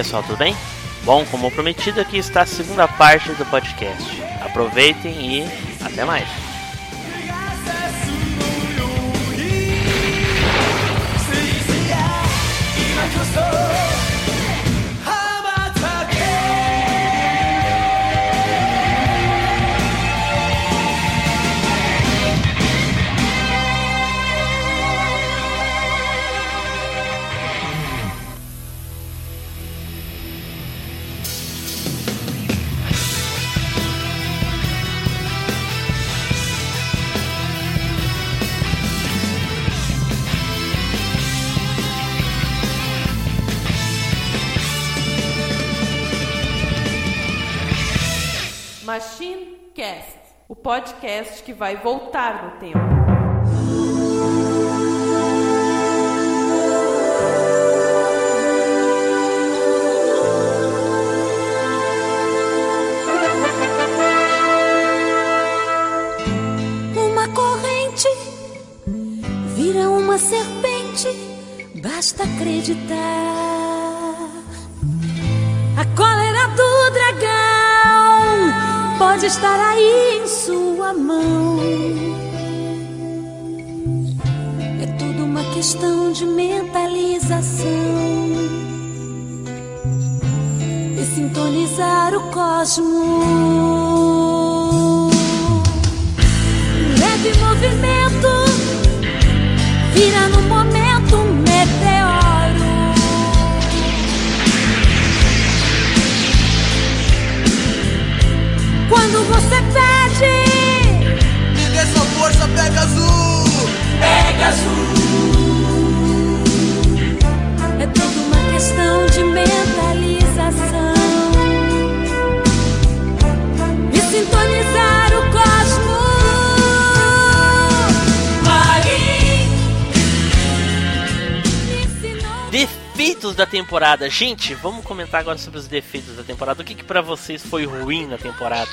Pessoal, tudo bem? Bom, como prometido, aqui está a segunda parte do podcast. Aproveitem e até mais. Podcast que vai voltar no tempo. Uma corrente vira uma serpente, basta acreditar. Questão de mentalização e sintonizar o cosmos. Leve movimento vira no momento um meteoro. Quando você pede, Me dê sua força, pega azul! é questão de mentalização sintonizar o cosmos. Defeitos da temporada. Gente, vamos comentar agora sobre os defeitos da temporada. O que, que para vocês foi ruim na temporada?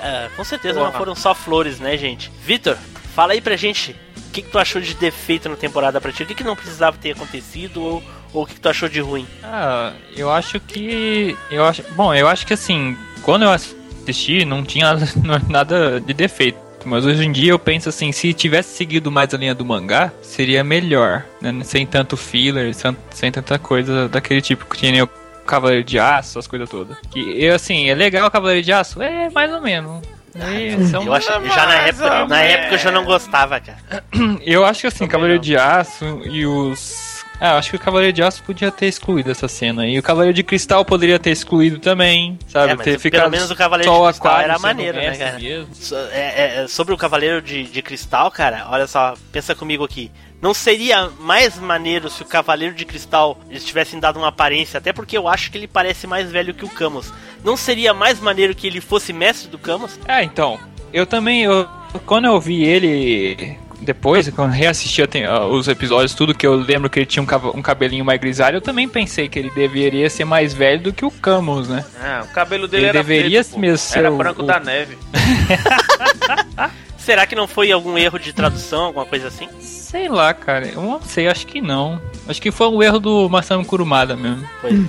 Ah, com certeza não Porra. foram só flores, né, gente? Vitor, fala aí pra gente. O que, que tu achou de defeito na temporada pra ti? O que, que não precisava ter acontecido? Ou, ou o que, tu achou de ruim? Ah, eu acho que. Eu acho. Bom, eu acho que assim, quando eu assisti, não tinha nada, nada de defeito. Mas hoje em dia eu penso assim, se tivesse seguido mais a linha do mangá, seria melhor, né? Sem tanto filler, sem, sem tanta coisa daquele tipo que tinha nem o Cavaleiro de Aço, as coisas todas. Que eu assim, é legal o Cavaleiro de Aço? É, mais ou menos. É, são- Eu acho já na época, na época eu já não gostava, cara. Eu acho que assim, Cavaleiro de Aço e os. Ah, eu acho que o Cavaleiro de Aço podia ter excluído essa cena. E o Cavaleiro de Cristal poderia ter excluído também, sabe? É, ter pelo ficado menos o Cavaleiro de Cristal Aquário era maneiro, né, cara? So- é- é- sobre o Cavaleiro de, de Cristal, cara, olha só, pensa comigo aqui. Não seria mais maneiro se o Cavaleiro de Cristal eles tivessem dado uma aparência, até porque eu acho que ele parece mais velho que o Camus. Não seria mais maneiro que ele fosse mestre do Camus? É, então. Eu também, eu, quando eu vi ele depois, quando eu reassisti a tem- a- os episódios, tudo que eu lembro que ele tinha um, cabelinho mais grisalho, eu também pensei que ele deveria ser mais velho do que o Camus, né? Ah, o cabelo dele Ele era deveria preto, mesmo ser Era o- branco o- da neve. Será que não foi algum erro de tradução, alguma coisa assim? Sei lá, cara. Eu não sei, acho que não. Acho que foi um erro do Masami Kurumada mesmo, Pois é, né?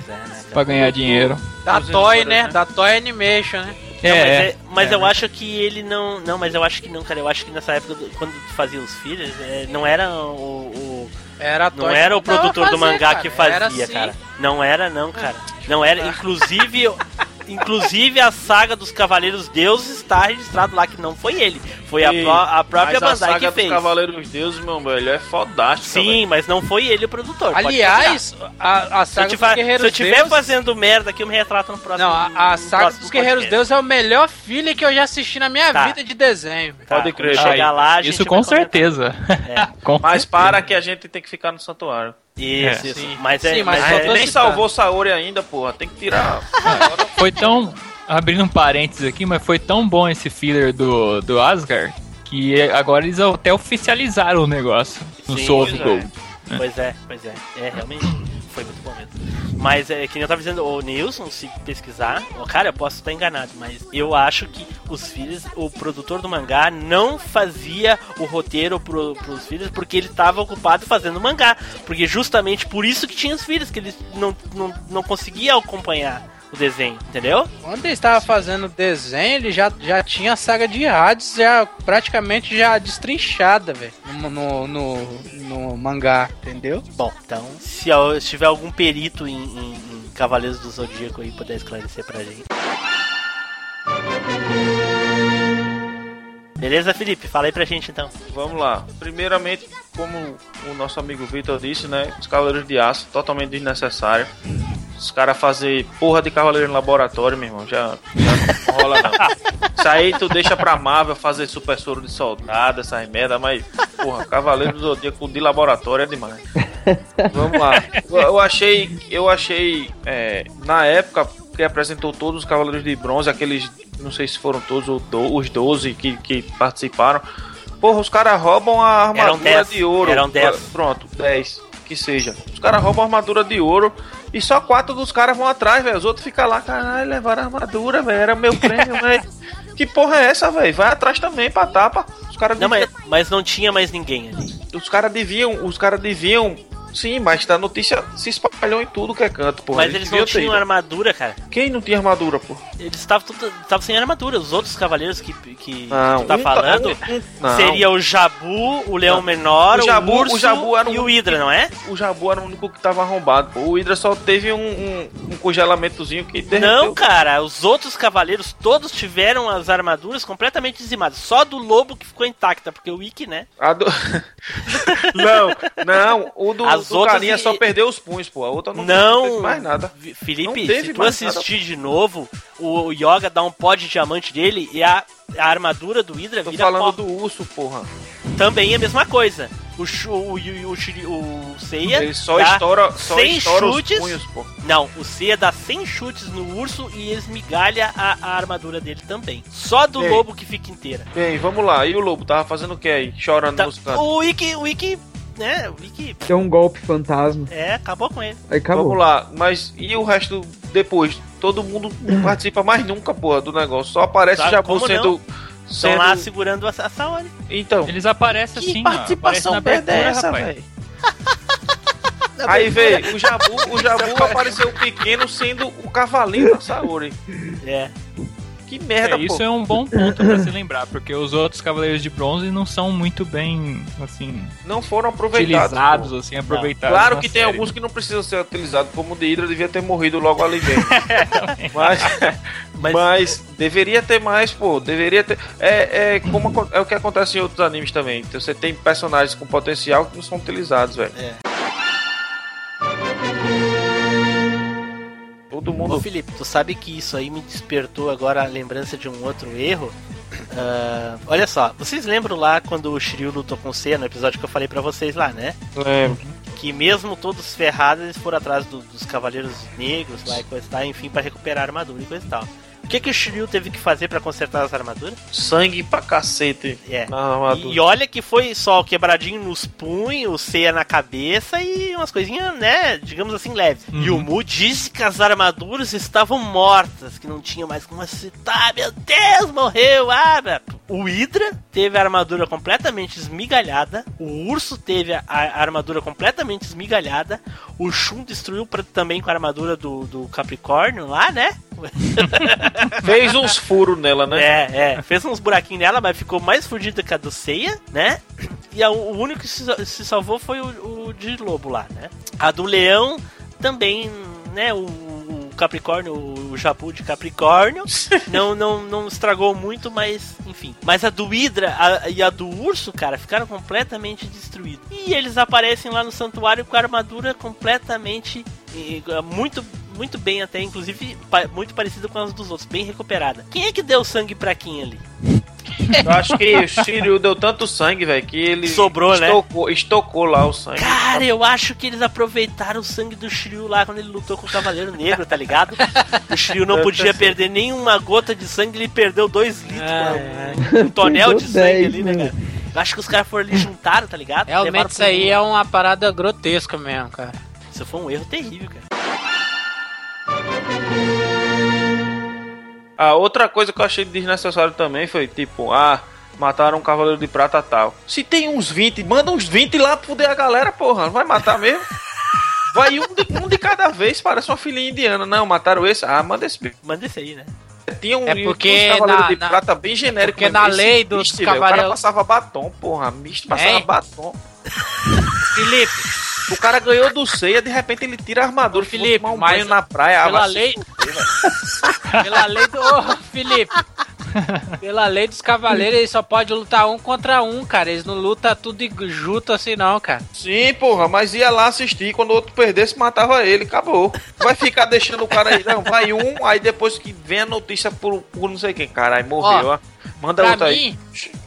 pra ganhar dinheiro. Da Toy, né? né? Da Toy Animation, né? Não, mas, É, é- mas é. eu acho que ele não. Não, mas eu acho que não, cara. Eu acho que nessa época, do- quando tu fazia os filhos, é, não era o- o, Era a Não era o produtor do fazer, mangá cara. que fazia, assim. cara. Não era, não, cara. Não era. Inclusive, inclusive a saga dos Cavaleiros Deuses está registrado lá que não foi ele. Foi a, pró- a própria Mas a Bandai saga que dos fez. Cavaleiros Deuses, meu velho, é fodástico. Sim, mas não foi ele o produtor. Aliás, a, a saga dos Guerreiros se eu tiver Deuses... fazendo merda aqui, eu me retrato no próximo. Não, a, a no saga dos Guerreiros. Deuses é o melhor filho que eu já assisti na minha Tá. vida de desenho. Tá, Pode crer. Chegar lá, a gente Isso com certeza. É. Com Mas certeza. para que a gente tem que ficar no santuário. Isso, É. isso. Sim. Mas é. Sim, mas mas só é- nem salvou Saori ainda, porra. Tem que tirar. Foi tão. Abrindo um parênteses aqui, mas foi tão bom esse filler do, do Asgard que agora eles até oficializaram o negócio no Sim, Soul of é. Gold. Pois é, pois é. É, realmente foi muito bom mesmo. Mas é que nem eu tava dizendo, o Nilson, se pesquisar, cara, eu posso estar enganado, mas eu acho que os filhos, o produtor do mangá não fazia o roteiro pro, pros filhos porque ele tava ocupado fazendo mangá. Porque justamente por isso que tinha os filhos, que eles não, não, não conseguia acompanhar o desenho, entendeu? Quando ele estava fazendo o desenho, ele já, já tinha a saga de Hades já praticamente já destrinchada, velho, no, no, no, no mangá, entendeu? Bom, então, se, se tiver algum perito em, em- em Cavaleiros do Zodíaco aí puder esclarecer pra gente. Beleza, Felipe? Fala aí pra gente então. Vamos lá. Primeiramente, como o nosso amigo Vitor disse, né? Os Cavaleiros de Aço, totalmente desnecessário. Os caras fazer porra de cavaleiro no laboratório, meu irmão, já, já não rola não. Isso aí tu deixa pra Marvel fazer super soro de soldado, essas merda, mas, porra, Cavaleiro do Zodíaco de laboratório é demais. Vamos lá. Eu, achei, eu achei, é, na época que apresentou todos os Cavaleiros de Bronze, aqueles, não sei se foram todos ou do- os 12 que, que participaram. Porra, os caras roubam a armadura 10, de ouro. eram 10. Pronto, 10, que seja. Os caras roubam a armadura de ouro e só quatro dos caras vão atrás, velho. Os outros ficam lá, caralho, levaram a armadura, velho. Era meu prêmio, velho. Que porra é essa, velho? Vai atrás também pra tapa. Os caras Não, deviam- mas, mas não tinha mais ninguém ali. os caras deviam, os caras deviam. Sim, mas a notícia se espalhou em tudo que é canto, porra. mas eles não deviam ter tinham armadura, cara. Quem não tinha armadura, pô? Eles estavam sem armadura. Os outros cavaleiros que, que Não, tu tá um falando um- um- não. seria o Jabu, o Leão Não. Menor, O o, Jabu- o Urso Jabu era e um- o Hydra, não é? O Jabu era o único que tava arrombado, pô. O Hydra só teve um, um, um congelamentozinho que derreteu. Não, cara, os outros cavaleiros todos tiveram as armaduras completamente dizimadas. Só do lobo que ficou intacta, porque o Ikki, né? Do... não, não, o do, As do outras carinha e- só perdeu os punhos, pô. A outra não, Não, mais nada. Felipe, Não se tu assistir de novo, o Yoga dá um pó de diamante dele e a, a armadura do Hydra Tô vira falando pó. do urso, porra. Também é a mesma coisa. O, Shu- o, o, o, o Seiya Ele só dá estoura, só 100 estoura os chutes. punhos, pô. Não, o Seiya dá 100 chutes no urso e esmigalha a, a armadura dele também. Só do Ei. lobo que fica inteira. Bem, vamos lá. E o lobo tava fazendo o que aí? Chorando Tá- nos cantos. o Ikki, o Ikki, né, o Ikki, Deu um golpe fantasma. é, acabou com ele. Aí acabou. Vamos lá, mas e o resto depois? Todo mundo não participa mais nunca, porra, do negócio. Só aparece Sabe o Jabu sendo. Estão sendo... lá segurando a, a Saori. Então. Eles aparecem Que assim, participação na merda é essa, rapaz. velho? Aí, velho, o Jabu, o Jabu apareceu pequeno sendo o cavalinho da Saori. É. Que merda, É, isso pô. é um bom ponto pra se lembrar, porque os outros Cavaleiros de Bronze não são muito bem, assim, Não foram aproveitados. utilizados, pô. assim, aproveitados. Claro que tem série. alguns que não precisam ser utilizados, como o de Hydra devia ter morrido logo ali mesmo. mas, Mas- mas deveria ter mais, pô. Deveria ter. É, é, como, é o que acontece em outros animes também. Então, você tem personagens com potencial que não são utilizados, velho. É. Todo Ô mundo. Felipe, tu sabe que isso aí me despertou agora a lembrança de um outro erro? Ah, olha só, vocês lembram lá quando o Shiryu lutou com o Seiya no episódio que eu falei pra vocês lá, né? Lembro. Que mesmo todos ferrados, eles foram atrás do- dos Cavaleiros Negros lá e coisa e tal, enfim, pra recuperar a armadura e coisa e tal. O que, que o Shiryu teve que fazer pra consertar as armaduras? Sangue pra cacete. É. Armadura. E olha que foi só o quebradinho nos punhos, ceia na cabeça e umas coisinhas, né, digamos assim, leves. E o Mu disse que as armaduras estavam mortas, que não tinha mais como citar. Meu Deus, morreu! Ah. O Hydra teve a armadura completamente esmigalhada, o Urso teve a, a armadura completamente esmigalhada, o Shun destruiu pra- também com a armadura do, do Capricórnio lá, né? Fez uns furos nela, né? É, é. Fez uns buraquinhos nela, mas ficou mais fudida que a do Seiya, né? E a- o único que se, se salvou foi o, o de Lobo lá, né? A do Leão também, né? O, o Capricórnio, o Jabu de Capricórnio, não, não, não estragou muito, mas enfim. Mas a do Hydra a- e a do Urso, cara, ficaram completamente destruídas. E eles aparecem lá no santuário com a armadura completamente. Muito, muito bem, até, inclusive, muito parecida com as dos outros, bem recuperada. Quem é que deu sangue pra quem ali? Eu acho que o Shiryu deu tanto sangue, velho, que ele Sobrou, né? estocou, estocou lá o sangue. Cara, eu acho que eles aproveitaram o sangue do Shiryu lá quando ele lutou com o Cavaleiro Negro, tá ligado? O Shiryu não podia perder nenhuma gota de sangue, ele perdeu dois litros, É, cara. um tonel de sangue 10, ali, né, né? cara? Eu acho que os caras foram ali juntaram, tá ligado? Realmente isso aí mundo. é uma parada grotesca mesmo, cara. Isso foi um erro terrível, cara. A outra coisa que eu achei desnecessário também foi tipo, ah, mataram um cavaleiro de prata tal. Se tem uns 20, manda uns 20 lá pra fuder a galera, porra. Não vai matar mesmo? Vai um de, um de cada vez, parece uma filhinha indiana. Não, mataram esse. Ah, manda esse. bicho. Manda esse aí, né? Tinha um, É porque uns cavaleiros na- de na- prata bem genérico. porque mesmo. na Esse lei dos Mist, velho, O cara cavaleiros- passava batom, porra. Mist passava É? batom. Felipe, O cara ganhou do ceia, de repente ele tira a armadura. Ô, Felipe, um mas na praia. pela se lei- pela lei do. Ô, Felipe. Pela lei dos cavaleiros, eles só podem lutar um contra um, cara. Eles não lutam tudo junto assim, não, cara. Sim, porra, mas ia lá assistir. Quando o outro perdesse, matava ele. Acabou. Vai ficar deixando o cara aí. Não, vai um, aí depois que vem a notícia por, por não sei quem. Caralho, morreu, ó. Manda Pra outra aí. mim,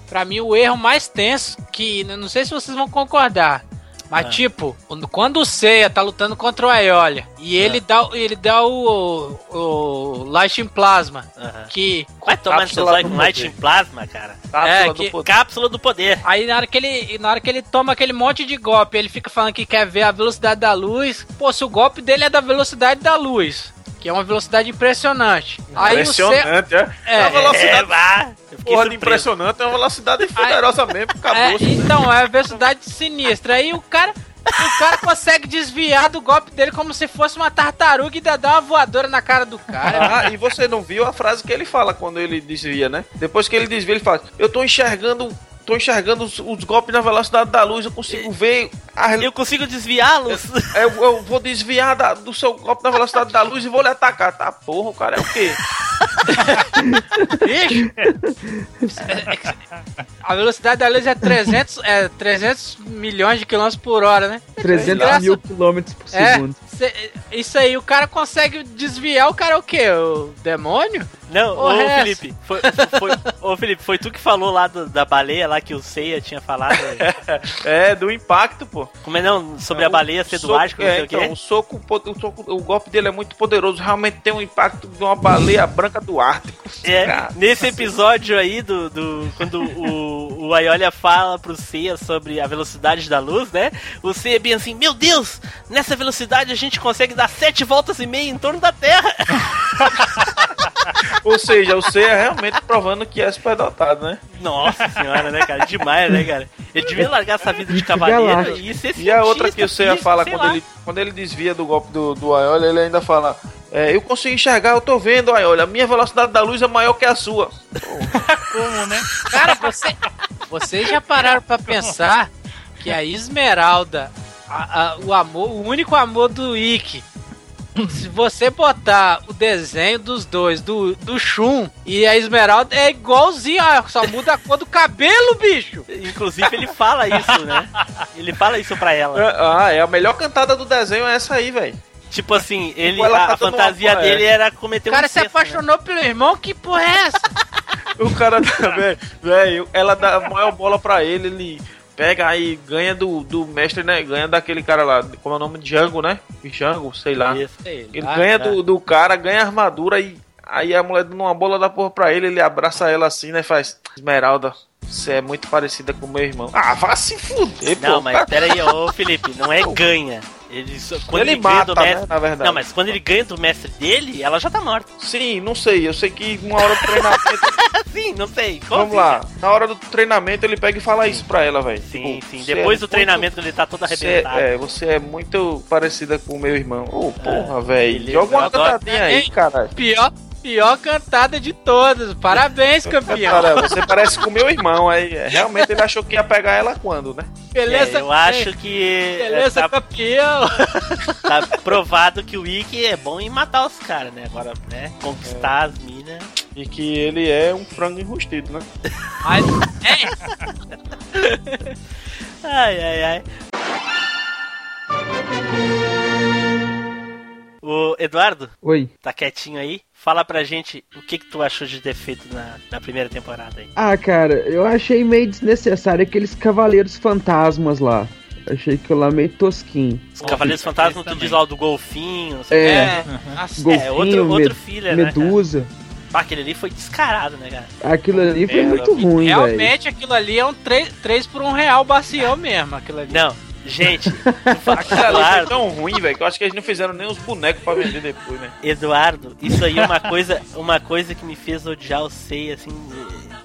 pra mim, o erro mais tenso, que não sei se vocês vão concordar. Mas, Ah. tipo, quando o Seiya tá lutando contra o Aeolia e ele dá, ele dá o, o Lightning Plasma, Aham. que Vai tomar no seu Cápsula zóio do com poder. Light Plasma, cara. Cápsula É, do que- poder. Cápsula do poder. Aí na hora que ele, na hora que ele toma aquele monte de golpe, ele fica falando que quer ver a velocidade da luz. Pô, se o golpe dele é da velocidade da luz, que é uma velocidade impressionante. Aí Impressionante, é. É, É uma É, velocidade. fiquei Porra impressionante, é uma velocidade poderosa mesmo. é, Acabou. então é a velocidade sinistra. Aí o cara, o cara consegue desviar do golpe dele como se fosse uma tartaruga e dá uma voadora na cara do cara. Ah, e você não viu a frase que ele fala quando ele desvia, né? Depois que ele desvia, ele fala: Eu tô enxergando. Tô enxergando os, os golpes na velocidade da luz, eu consigo ver. A, Eu consigo desviá-los. eu, eu vou desviar da- do seu golpe na velocidade da luz e vou lhe atacar. Tá, porra, o cara é o quê? Bicho! É- é que- a velocidade da luz é 300, é 300 milhões de quilômetros por hora, né? 300 Graça- mil quilômetros por É, segundo. cê- isso aí, o cara consegue desviar, o cara é o quê? O demônio? Não, O ô. Felipe, foi, foi, ô Felipe, foi tu que falou lá do- da baleia lá que o Seiya tinha falado. É, do impacto, pô. Como é não? Sobre a baleia ser do Ártico, não é, sei o então, quê. o soco, o, soco, o golpe dele é muito poderoso, realmente tem um impacto de uma baleia branca do Ártico. É, Cara, nesse episódio aí do, do quando o, o Aiolia fala pro Seiya sobre a velocidade da luz, né? O Seiya é bem assim, meu Deus, nessa velocidade a gente consegue dar sete voltas e meia em torno da Terra. Ou seja, o C é realmente provando que é superdotado, né? Nossa senhora, né, cara? Demais, né, cara? Ele devia largar essa vida de cavaleiro e ser E a outra que o Seiya fala quando ele, quando ele desvia do golpe do, do Aiolia, ele ainda fala: é, Eu consigo enxergar, eu tô vendo, Aiolia, a minha velocidade da luz é maior que a sua. Como, né? Cara, você, vocês já pararam pra pensar que a Esmeralda, a- a- o amor, o único amor do Ikki, se você botar o desenho dos dois, do, do Shun e a Esmeralda, é igualzinho, ó, só muda a cor do cabelo, bicho. Inclusive ele fala isso, né? Ele fala isso pra ela. Ah, é a melhor cantada do desenho é essa aí, velho. Tipo assim, ele, tá a fantasia uma- dele é. era cometer O cara um se incesto, né? apaixonou pelo irmão, que porra é essa? O cara também, velho, ela dá a maior bola pra ele, ele pega aí, ganha do, do mestre, né? Ganha daquele cara lá, como é o nome? Django, né? Django, sei lá. Isso. Ele Ah, ganha tá. do, do cara, ganha armadura e aí a mulher dando uma bola da porra pra ele, ele abraça ela assim, né? Faz, Esmeralda, você é muito parecida com meu irmão. Ah, vá se fuder, Não, pô. mas aí, ô Felipe, não é ganha. Ele, só- quando Ele ele, ganha mata, do né, mestre. na verdade. Não, mas quando ele ganha do mestre dele, ela já tá morta. Sim, não sei, eu sei que uma hora do treinamento... Sim, não sei. Como Vamos assim, lá, na hora do treinamento ele pega e fala isso pra ela, velho. Sim, Tipo, sim. Depois é do muito- treinamento, quando ele tá todo Você arrebentado. é, você é muito parecida com o meu irmão. Ô, porra, velho. Joga uma cantadinha aí, Hein? caralho. Pior, pior cantada de todas. Parabéns, campeão. Cara, você parece com o meu irmão. Aí, é, realmente ele achou que ia pegar ela quando, né? Beleza, É, eu acho que Beleza, é, tá, campeão. tá provado que o Wiki é bom em matar os caras, né? Agora, né? Conquistar as minas. E que ele é um frango enrustido, né? Mas, é, Ai, ai, ai. O Eduardo, Oi. tá quietinho aí? Fala pra gente o que que tu achou de defeito na, na primeira temporada aí. Ah, cara, eu achei meio desnecessário aqueles cavaleiros fantasmas lá. Achei que lá meio tosquinho. Os Cavaleiros Fantasmas, tu também. diz lá o do golfinho, não sei É, é, nossa, golfinho, é, outro- outro filler, né, medusa. Pá, aquele ali foi descarado, né, cara? Aquilo ali foi muito ruim, velho. realmente aquilo ali é um 3, por 1 real bacião mesmo, aquilo ali. Não, Gente, Aquilo ali foi tão ruim, velho, que eu acho que eles não fizeram nem os bonecos pra vender depois, né? Eduardo, isso aí é uma coisa, uma coisa que me fez odiar o Sei, assim,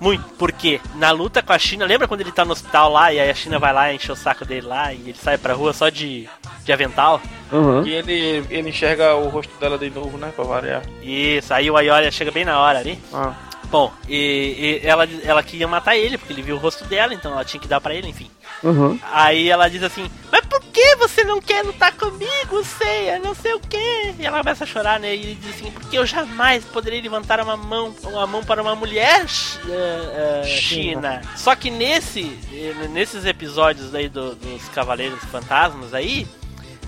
muito. Por quê? Na luta com a China, lembra quando ele tá no hospital lá e aí a China vai lá encher o saco dele lá e ele sai pra rua só de, de avental? Aham. E ele, ele enxerga o rosto dela de novo, né? Pra variar. Isso, aí o Ayoria chega bem na hora ali. Ah. Bom, e, e ela, ela queria matar ele, porque ele viu o rosto dela, então ela tinha que dar pra ele, enfim. Aham. Aí ela diz assim, mas por que você não quer lutar comigo, Seiya? Não sei o que. E ela começa a chorar, né? E ele diz assim, porque eu jamais poderei levantar uma mão, uma mão para uma mulher, Ch- eh, eh, China. Só que nesse, eh, nesses episódios aí do- dos Cavaleiros Fantasmas aí,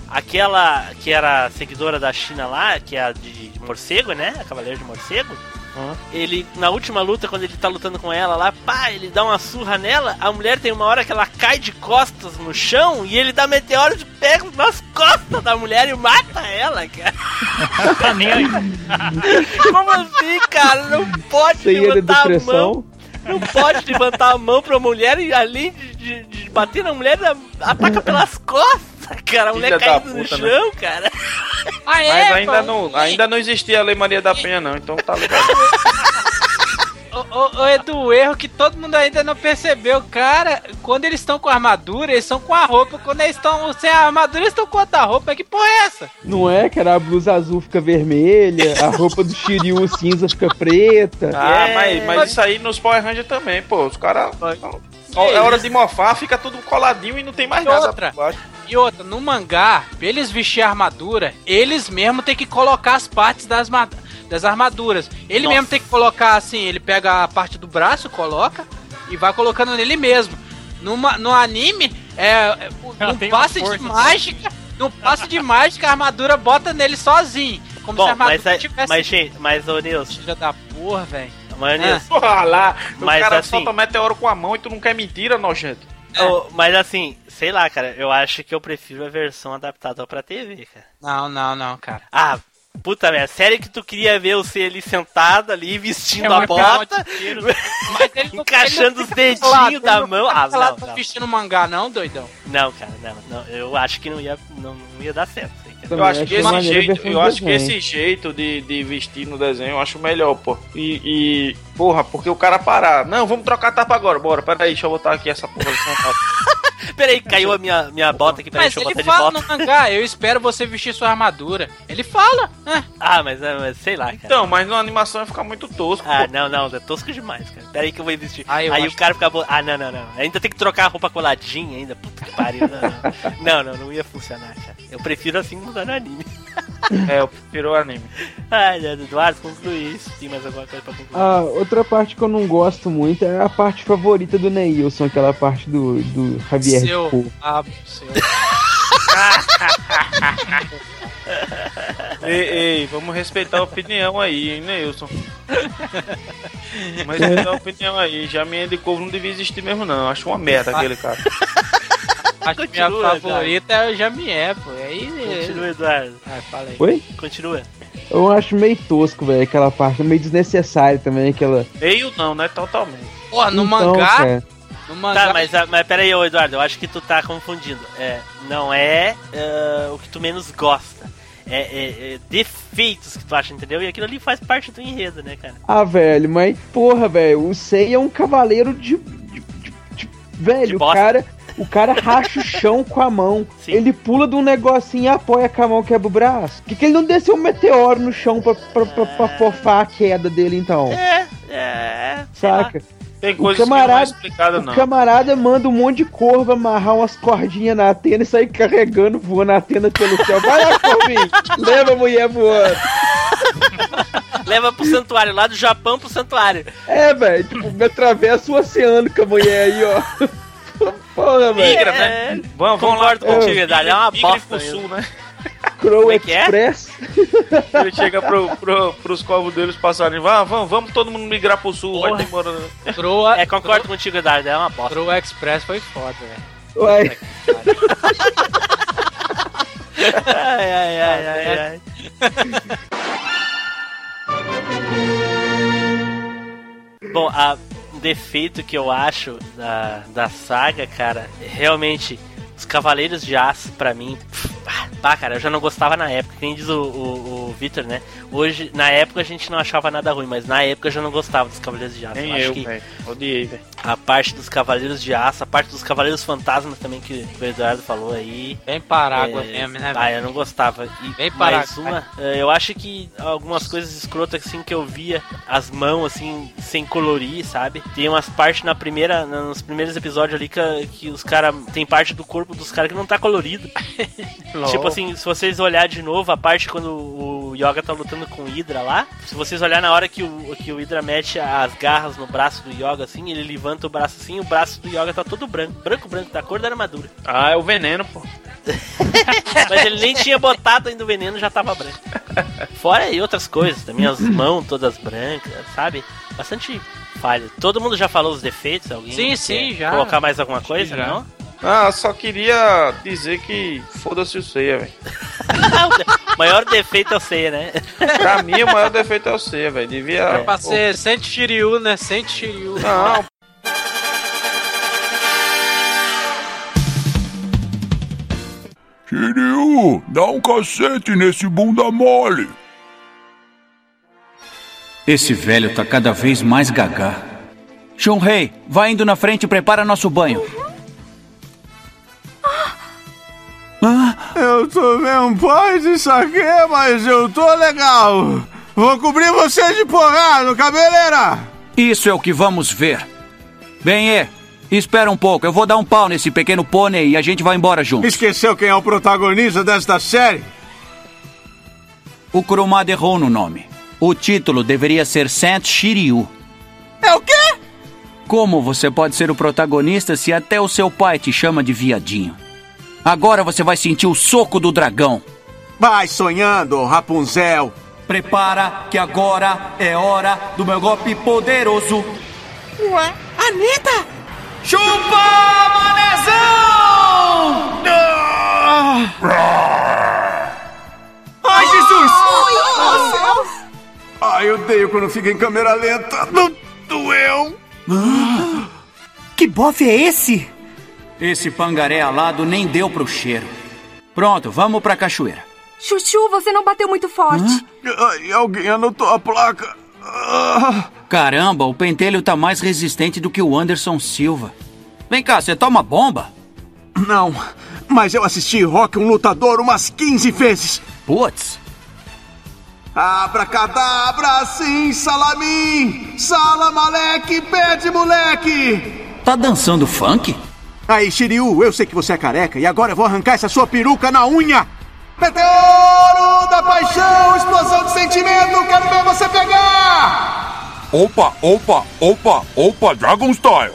aquela que era seguidora da China lá, que é a de, de morcego, né? A Cavaleiro de Morcego. Ele, na última luta, quando ele tá lutando com ela lá, pá, ele dá uma surra nela. A mulher tem uma hora que ela cai de costas no chão e ele dá meteoro de pega nas costas da mulher e mata ela, cara. Tá nem aí. Como assim, cara? Não pode de levantar a mão. Não pode levantar a mão pra mulher e além de, de- de bater na mulher, ataca pelas costas, cara. A mulher caindo no puta, né? chão, cara. Ah, é, Mas ainda pô. não, ainda não existia a Lei Maria da Penha, não, então tá legal. Ô, ô, ô, Edu, o erro que todo mundo ainda não percebeu, cara, quando eles estão com armadura, eles estão com a roupa, quando eles estão sem a armadura, eles estão com outra roupa, que porra é essa? Não é que era a blusa azul fica vermelha, a roupa do Shiryu cinza fica preta. Ah, É. mas, mas isso aí nos Power Rangers também, pô. Os caras. Que É hora isso? de mofar, fica tudo coladinho e não tem mais E nada. outra? E outra, no mangá, pra eles vestir a armadura, eles mesmo tem que colocar as partes das, das armaduras. Ele Nossa. mesmo tem que colocar assim, ele pega a parte do braço, coloca e vai colocando nele mesmo. Numa, no anime, é, é Ela um passe de força. mágica, no passe de mágica, a armadura bota nele sozinho. Como se a Bom, armadura mas, é- tivesse. mas gente, mas ô Nilson, Filha da porra, velho. Mas Nilson, Porra lá, o Mas cara assim- solta meteoro com a mão e tu não quer mentira, nojento. ô, mas assim, sei lá, cara, eu acho que eu prefiro a versão adaptada pra TV, cara. Não, não, não, cara. Ah, puta merda, sério que tu queria ver você ali sentado ali, vestindo É a bota, ele não- encaixando ele os dedinhos da mão. Ah, não, não. vestindo mangá, não, doidão? Não, cara, não, não, eu acho que não ia, não, não ia dar certo. Eu acho que esse jeito, eu de acho que esse jeito de, de vestir no desenho eu acho melhor, pô. E, e, porra, porque o cara parar. Não, vamos trocar a tapa agora, bora. Pera aí, deixa eu botar aqui essa porra. Peraí, caiu a minha, minha bota aqui, peraí, Mas deixa eu ele botar de fala volta. no mangá, eu espero você vestir sua armadura. Ele fala, né? Ah, mas, é, mas sei lá, cara. Então, mas na animação vai ficar muito tosco. Ah, pô. não, não, é tosco demais, cara. Pera aí que eu vou investir. Ah, eu aí o cara fica. bo- Ah, não, não, não. Ainda tem que trocar a roupa coladinha ainda. Puta que pariu. Não, não, não, não, não ia funcionar, cara. Eu prefiro assim mudar no anime. É, eu prefiro o anime. Ai, Eduardo, conclui isso. Tem mais alguma coisa pra concluir? Ah, outra parte que eu não gosto muito é a parte favorita do Neilson, aquela parte do, do Javier seu. Pô. Ah, seu. Ei, ei, vamos respeitar a opinião aí, hein, Neilson? Vamos respeitar a opinião aí. Já minha de couve não devia existir mesmo, não. Acho uma merda aquele cara. Acho que minha Continua, favorita é o Jamié, pô. Aí. Continua, Eduardo. Ah, fala aí. Oi? Continua. Eu acho meio tosco, velho, aquela parte, meio desnecessária também, aquela... Meio não, né? Totalmente. Pô, no Então, mangá. cara, No mangá. Tá, mas, ah, mas pera aí, ô Eduardo, eu acho que tu tá confundindo. É, não é ah, o que tu menos gosta. É, é- é defeitos que tu acha, entendeu? E aquilo ali faz parte do enredo, né, cara? Ah, velho, mas porra, velho, o Sei é um cavaleiro de. de- de- de- velho, De o cara. O cara racha o chão com a mão. Sim. Ele pula de um negocinho e apoia com a mão, quebra o braço. Por que, que ele não desceu um meteoro no chão pra, pra, pra, pra fofar a queda dele, então? É, é. lá. Saca? Tem O coisas camarada- que não é explicada, O não. camarada manda um monte de corvo amarrar umas cordinhas na antena e sair carregando, voando a antena pelo céu. Vai lá, corvinho! leva a mulher voando. Leva pro santuário, lá do Japão pro santuário. É, velho, tipo, me atravessa o oceano com a mulher aí, ó. Porra, velho. Migra, É, né? Vamos, vamos lá. Eduardo. É uma bosta sul, né? Crow é que é? Express. Ele chega pro, pro, pros covos deles passarem. Vá, vamos, vamos todo mundo migrar pro sul. Vai Porra. ter embora. Croa, É, concordo contigo, Eduardo. É uma bosta. Croa Express foi foda, velho. Ué, Ai, ai, ai, ai, ai. Bom, a, defeito que eu acho da, da saga, cara, realmente Os Cavaleiros de Aço, pra mim. Pá, cara, eu já não gostava na época. Quem diz o, o, o Victor, né? Hoje, na época a gente não achava nada ruim, mas na época eu já não gostava dos Cavaleiros de Aço. Nem acho eu, que velho. Odiei, velho. a parte dos Cavaleiros de Aço, a parte dos Cavaleiros Fantasmas também que o Eduardo falou aí. Bem parágua É, mesmo, né? Ah, eu não gostava. E Bem mais paraca, uma, é, eu acho que algumas coisas escrotas assim que eu via as mãos assim sem colorir, sabe? Tem umas partes na primeira, nos primeiros episódios ali que, que os caras tem parte do corpo dos caras que não tá colorido. tipo assim, se vocês olhar de novo a parte quando o Yoga tá lutando com o Hydra lá, se vocês olhar na hora que o que o Hydra mete as garras no braço do Yoga assim, ele levanta o braço assim, o braço do Yoga tá todo branco, branco branco, da cor da armadura. Ah, é o veneno, pô. Mas ele nem tinha botado ainda o veneno, já tava branco. Fora aí outras coisas, também as mãos todas brancas, sabe? Bastante falha. Todo mundo já falou os defeitos? Alguém Sim, sim, já. Colocar mais alguma coisa? já. Não? Ah, só queria dizer que foda-se o ceia, velho. o maior defeito eu sei, né? Pra mim, o maior defeito é o ceia, velho. Devia. Pra ser Sente Shiryu, né? Sente Shiryu. Não, Shiryu, dá um cacete nesse bunda mole. Esse velho tá cada vez mais gagá. Shunrei, vai indo na frente e prepara nosso banho. Eu tomei um pó de saque, mas eu tô legal. Vou cobrir você de porrada, cabeleira. Isso é o que vamos ver. Bem, é. Espera um pouco, eu vou dar um pau nesse pequeno pônei e a gente vai embora junto. Esqueceu quem é o protagonista desta série? O Kurumada errou no nome. O título deveria ser Saint Shiryu. É o quê? Como você pode ser o protagonista se até o seu pai te chama de viadinho? Agora você vai sentir o soco do dragão. Vai sonhando, Rapunzel. Prepara que agora é hora do meu golpe poderoso. Ué, Anitta! Chupa, manezão! Ai, Jesus! Ai, eu odeio quando fica em câmera lenta. Não doeu! Que bofe é esse? Esse pangaré alado nem deu pro cheiro. Pronto, vamos pra cachoeira. Chuchu, você não bateu muito forte. Ai, alguém anotou a placa. Ah, Caramba, o pentelho tá mais resistente do que o Anderson Silva. Vem cá, você toma bomba? Não, mas eu assisti Rock um lutador umas 15 vezes. Putz, Abracadabra, sim, salamim! Salamaleque, pede moleque! tá dançando funk? Aí, Shiryu, eu sei que você é careca e agora eu vou arrancar essa sua peruca na unha! Meteoro da paixão, explosão de sentimento, quero ver você pegar! Opa, opa, opa, opa, Dragon Style.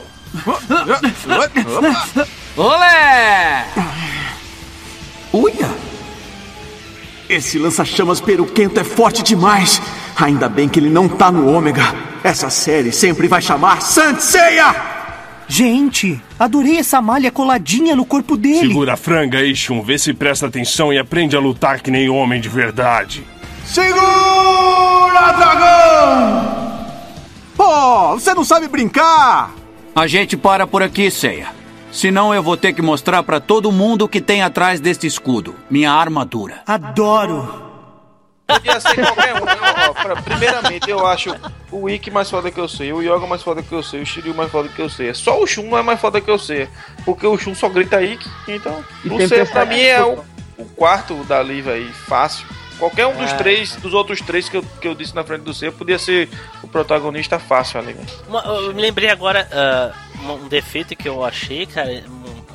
Olé! Uia! Esse lança-chamas peruquento é forte demais. Ainda bem que ele não tá no ômega. Essa série sempre vai chamar Seiya. Gente, adorei essa malha coladinha no corpo dele. Segura a franga aí, Shun. Vê se presta atenção e aprende a lutar que nem homem de verdade. Segura, dragão! Oh, você não sabe brincar! A gente para por aqui, Ceia. Senão eu vou ter que mostrar pra todo mundo o que tem atrás deste escudo. Minha armadura. Adoro. Podia ser qualquer um. Eu, ó, pra- primeiramente, eu acho o Ikki mais foda que eu sei, o Yoga mais foda que eu sei, o Shiryu mais foda que eu sei. Só o Shun não é mais foda que eu sei. Porque o Shun só grita Ikki, então. E tem sei, pra mim é o, o quarto da Liv aí, fácil. Qualquer um dos três, dos outros três que eu, que eu disse na frente do seu, podia ser o protagonista fácil ali, né? Uma- eu me lembrei agora ah, um defeito que eu achei, cara,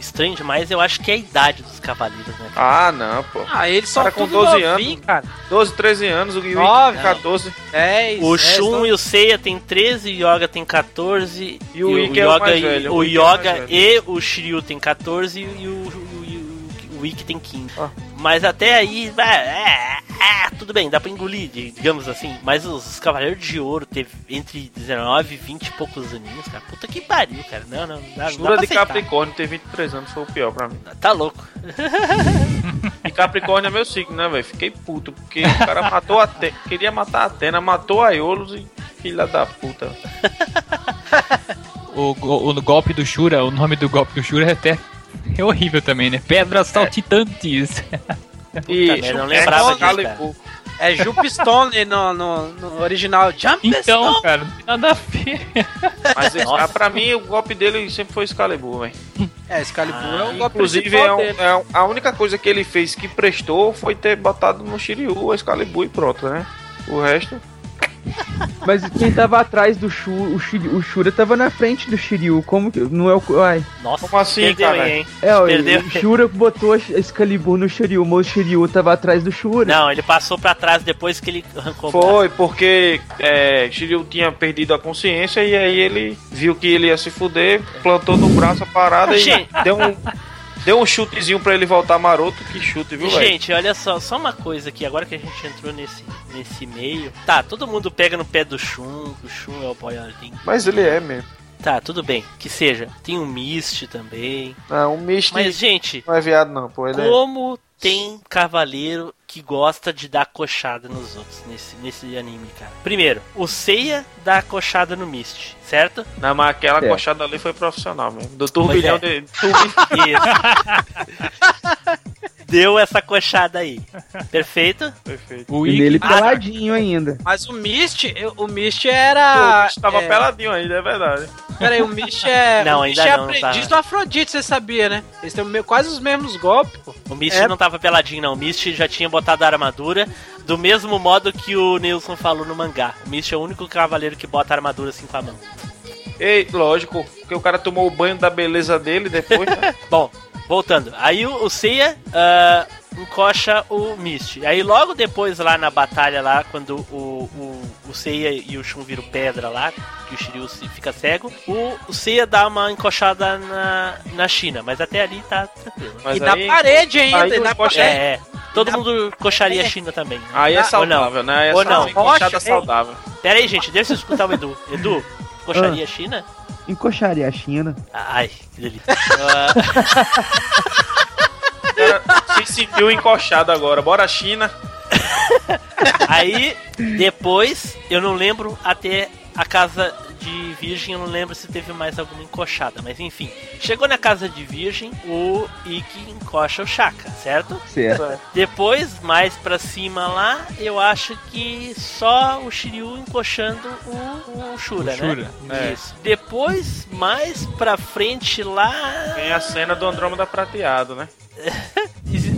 estranho demais, eu acho que é a idade dos cavaleiros, né? cara? Ah, não, pô. Ah, eles são Cara com tudo 12 novinho, anos. cara. 12, 13 anos, o Nove. 14. 10, O 10, Shun não- e o Seiya tem 13, o Yoga tem 14, E o Ikki é o mais e- velho, o o é Yoga velho. e o Shiryu tem 14 e o, o, o, o Ikki tem 15. Ah. Mas até aí, é, é, é, tudo bem, dá pra engolir, digamos assim. Mas os, os Cavaleiros de Ouro teve entre 19 e 20 e poucos aninhos, cara. Puta que pariu, cara. Não, não, não dá, não dá de aceitar. Capricórnio ter 23 anos foi o pior pra mim. Tá louco. E Capricórnio é meu signo, né, velho? Fiquei puto, porque o cara matou a Atena, queria matar a Atena, matou a Iolos e filha da puta. O, go- o golpe do Shura, o nome do golpe do Shura é até é horrível também, né? Pedras saltitantes. E Puta não lembrava disso, cara. É Jupstone no, no, no original. Jump Então, cara, não tem nada a ver. Mas Nossa. ah, pra mim o golpe dele sempre foi Excalibur, velho. É, Excalibur Ah, é o golpe Inclusive, é um- dele. é um- a única coisa que ele fez que prestou foi ter botado no Shiryu o Excalibur e pronto, né? O resto. Mas quem tava atrás do Shu, o, Shiryu, o Shura tava na frente do Shiryu. Como que. Não é o. Ai. Nossa, Como assim, perdeu cara? aí, hein? É, o, Perdeu. o Shura botou a Excalibur no Shiryu, mas o Shiryu tava atrás do Shura. Não, ele passou pra trás depois que ele arrancou. Foi porque é, Shiryu tinha perdido a consciência e aí ele viu que ele ia se fuder, plantou no braço a parada e deu um, deu um chutezinho pra ele voltar maroto. Que chute, viu, velho? Gente, olha só, só uma coisa aqui, agora que a gente entrou nesse, nesse meio. Tá, todo mundo pega no pé do Shun, que o Shun é o boiolinho. Mas ele é mesmo. Tá, tudo bem, que seja. Tem o Mist também. Não, o Misty Mas, gente, não é viado, não, pô. Ele é... como tem cavaleiro que gosta de dar coxada nos outros nesse, nesse anime, cara? Primeiro, o Seiya dá coxada no Mist, certo? Não, mas aquela É. coxada ali foi profissional mesmo. Do turbilhão Pois é. de. Deu essa coxada aí. Perfeito? Perfeito. O E Ikki nele Ah, peladinho ainda. Mas o Mist, o Mist O era. bicho tava é, peladinho ainda, é verdade. Peraí, o Mist é. Não, o ainda Mist é não, aprendiz tá. do Afrodite, você sabia, né? Eles têm o quase os mesmos golpes, pô. O Mist É. não tava peladinho, não. O Mist já tinha botado a armadura do mesmo modo que o Nilson falou no mangá. O Mist é o único cavaleiro que bota a armadura assim com a mão. Ei, lógico, porque o cara tomou o banho da beleza dele depois, né? Bom, voltando. Aí o, o Seiya ah, encoxa o Mist. Aí logo depois lá na batalha lá, quando o, o, o Seiya e o Shun viram pedra lá, que o Shiryu fica cego, o, o Seiya dá uma encoxada na, na China, mas até ali tá tranquilo. Mas e na parede ainda, e na parede. É, é. Todo Na- mundo coxaria a China também. né? Aí é Ou saudável, né? Aí é Ou não. encoxada saudável. Pera aí, gente, deixa eu escutar o Edu. Edu, coxaria a China? Encoxaria a China. Ai, que delícia. Se sentiu encoxado agora. Bora, China. aí, depois, eu não lembro até a casa de virgem, eu não lembro se teve mais alguma encoxada, mas enfim. Chegou na casa de virgem, o Ikki encoxa o Shaka, certo? Certo. Depois, mais pra cima lá, eu acho que só o Shiryu encoxando o, o Shura, O Shura, né? é. Isso. Depois, mais pra frente lá. Tem a cena do Andrômeda prateado, né?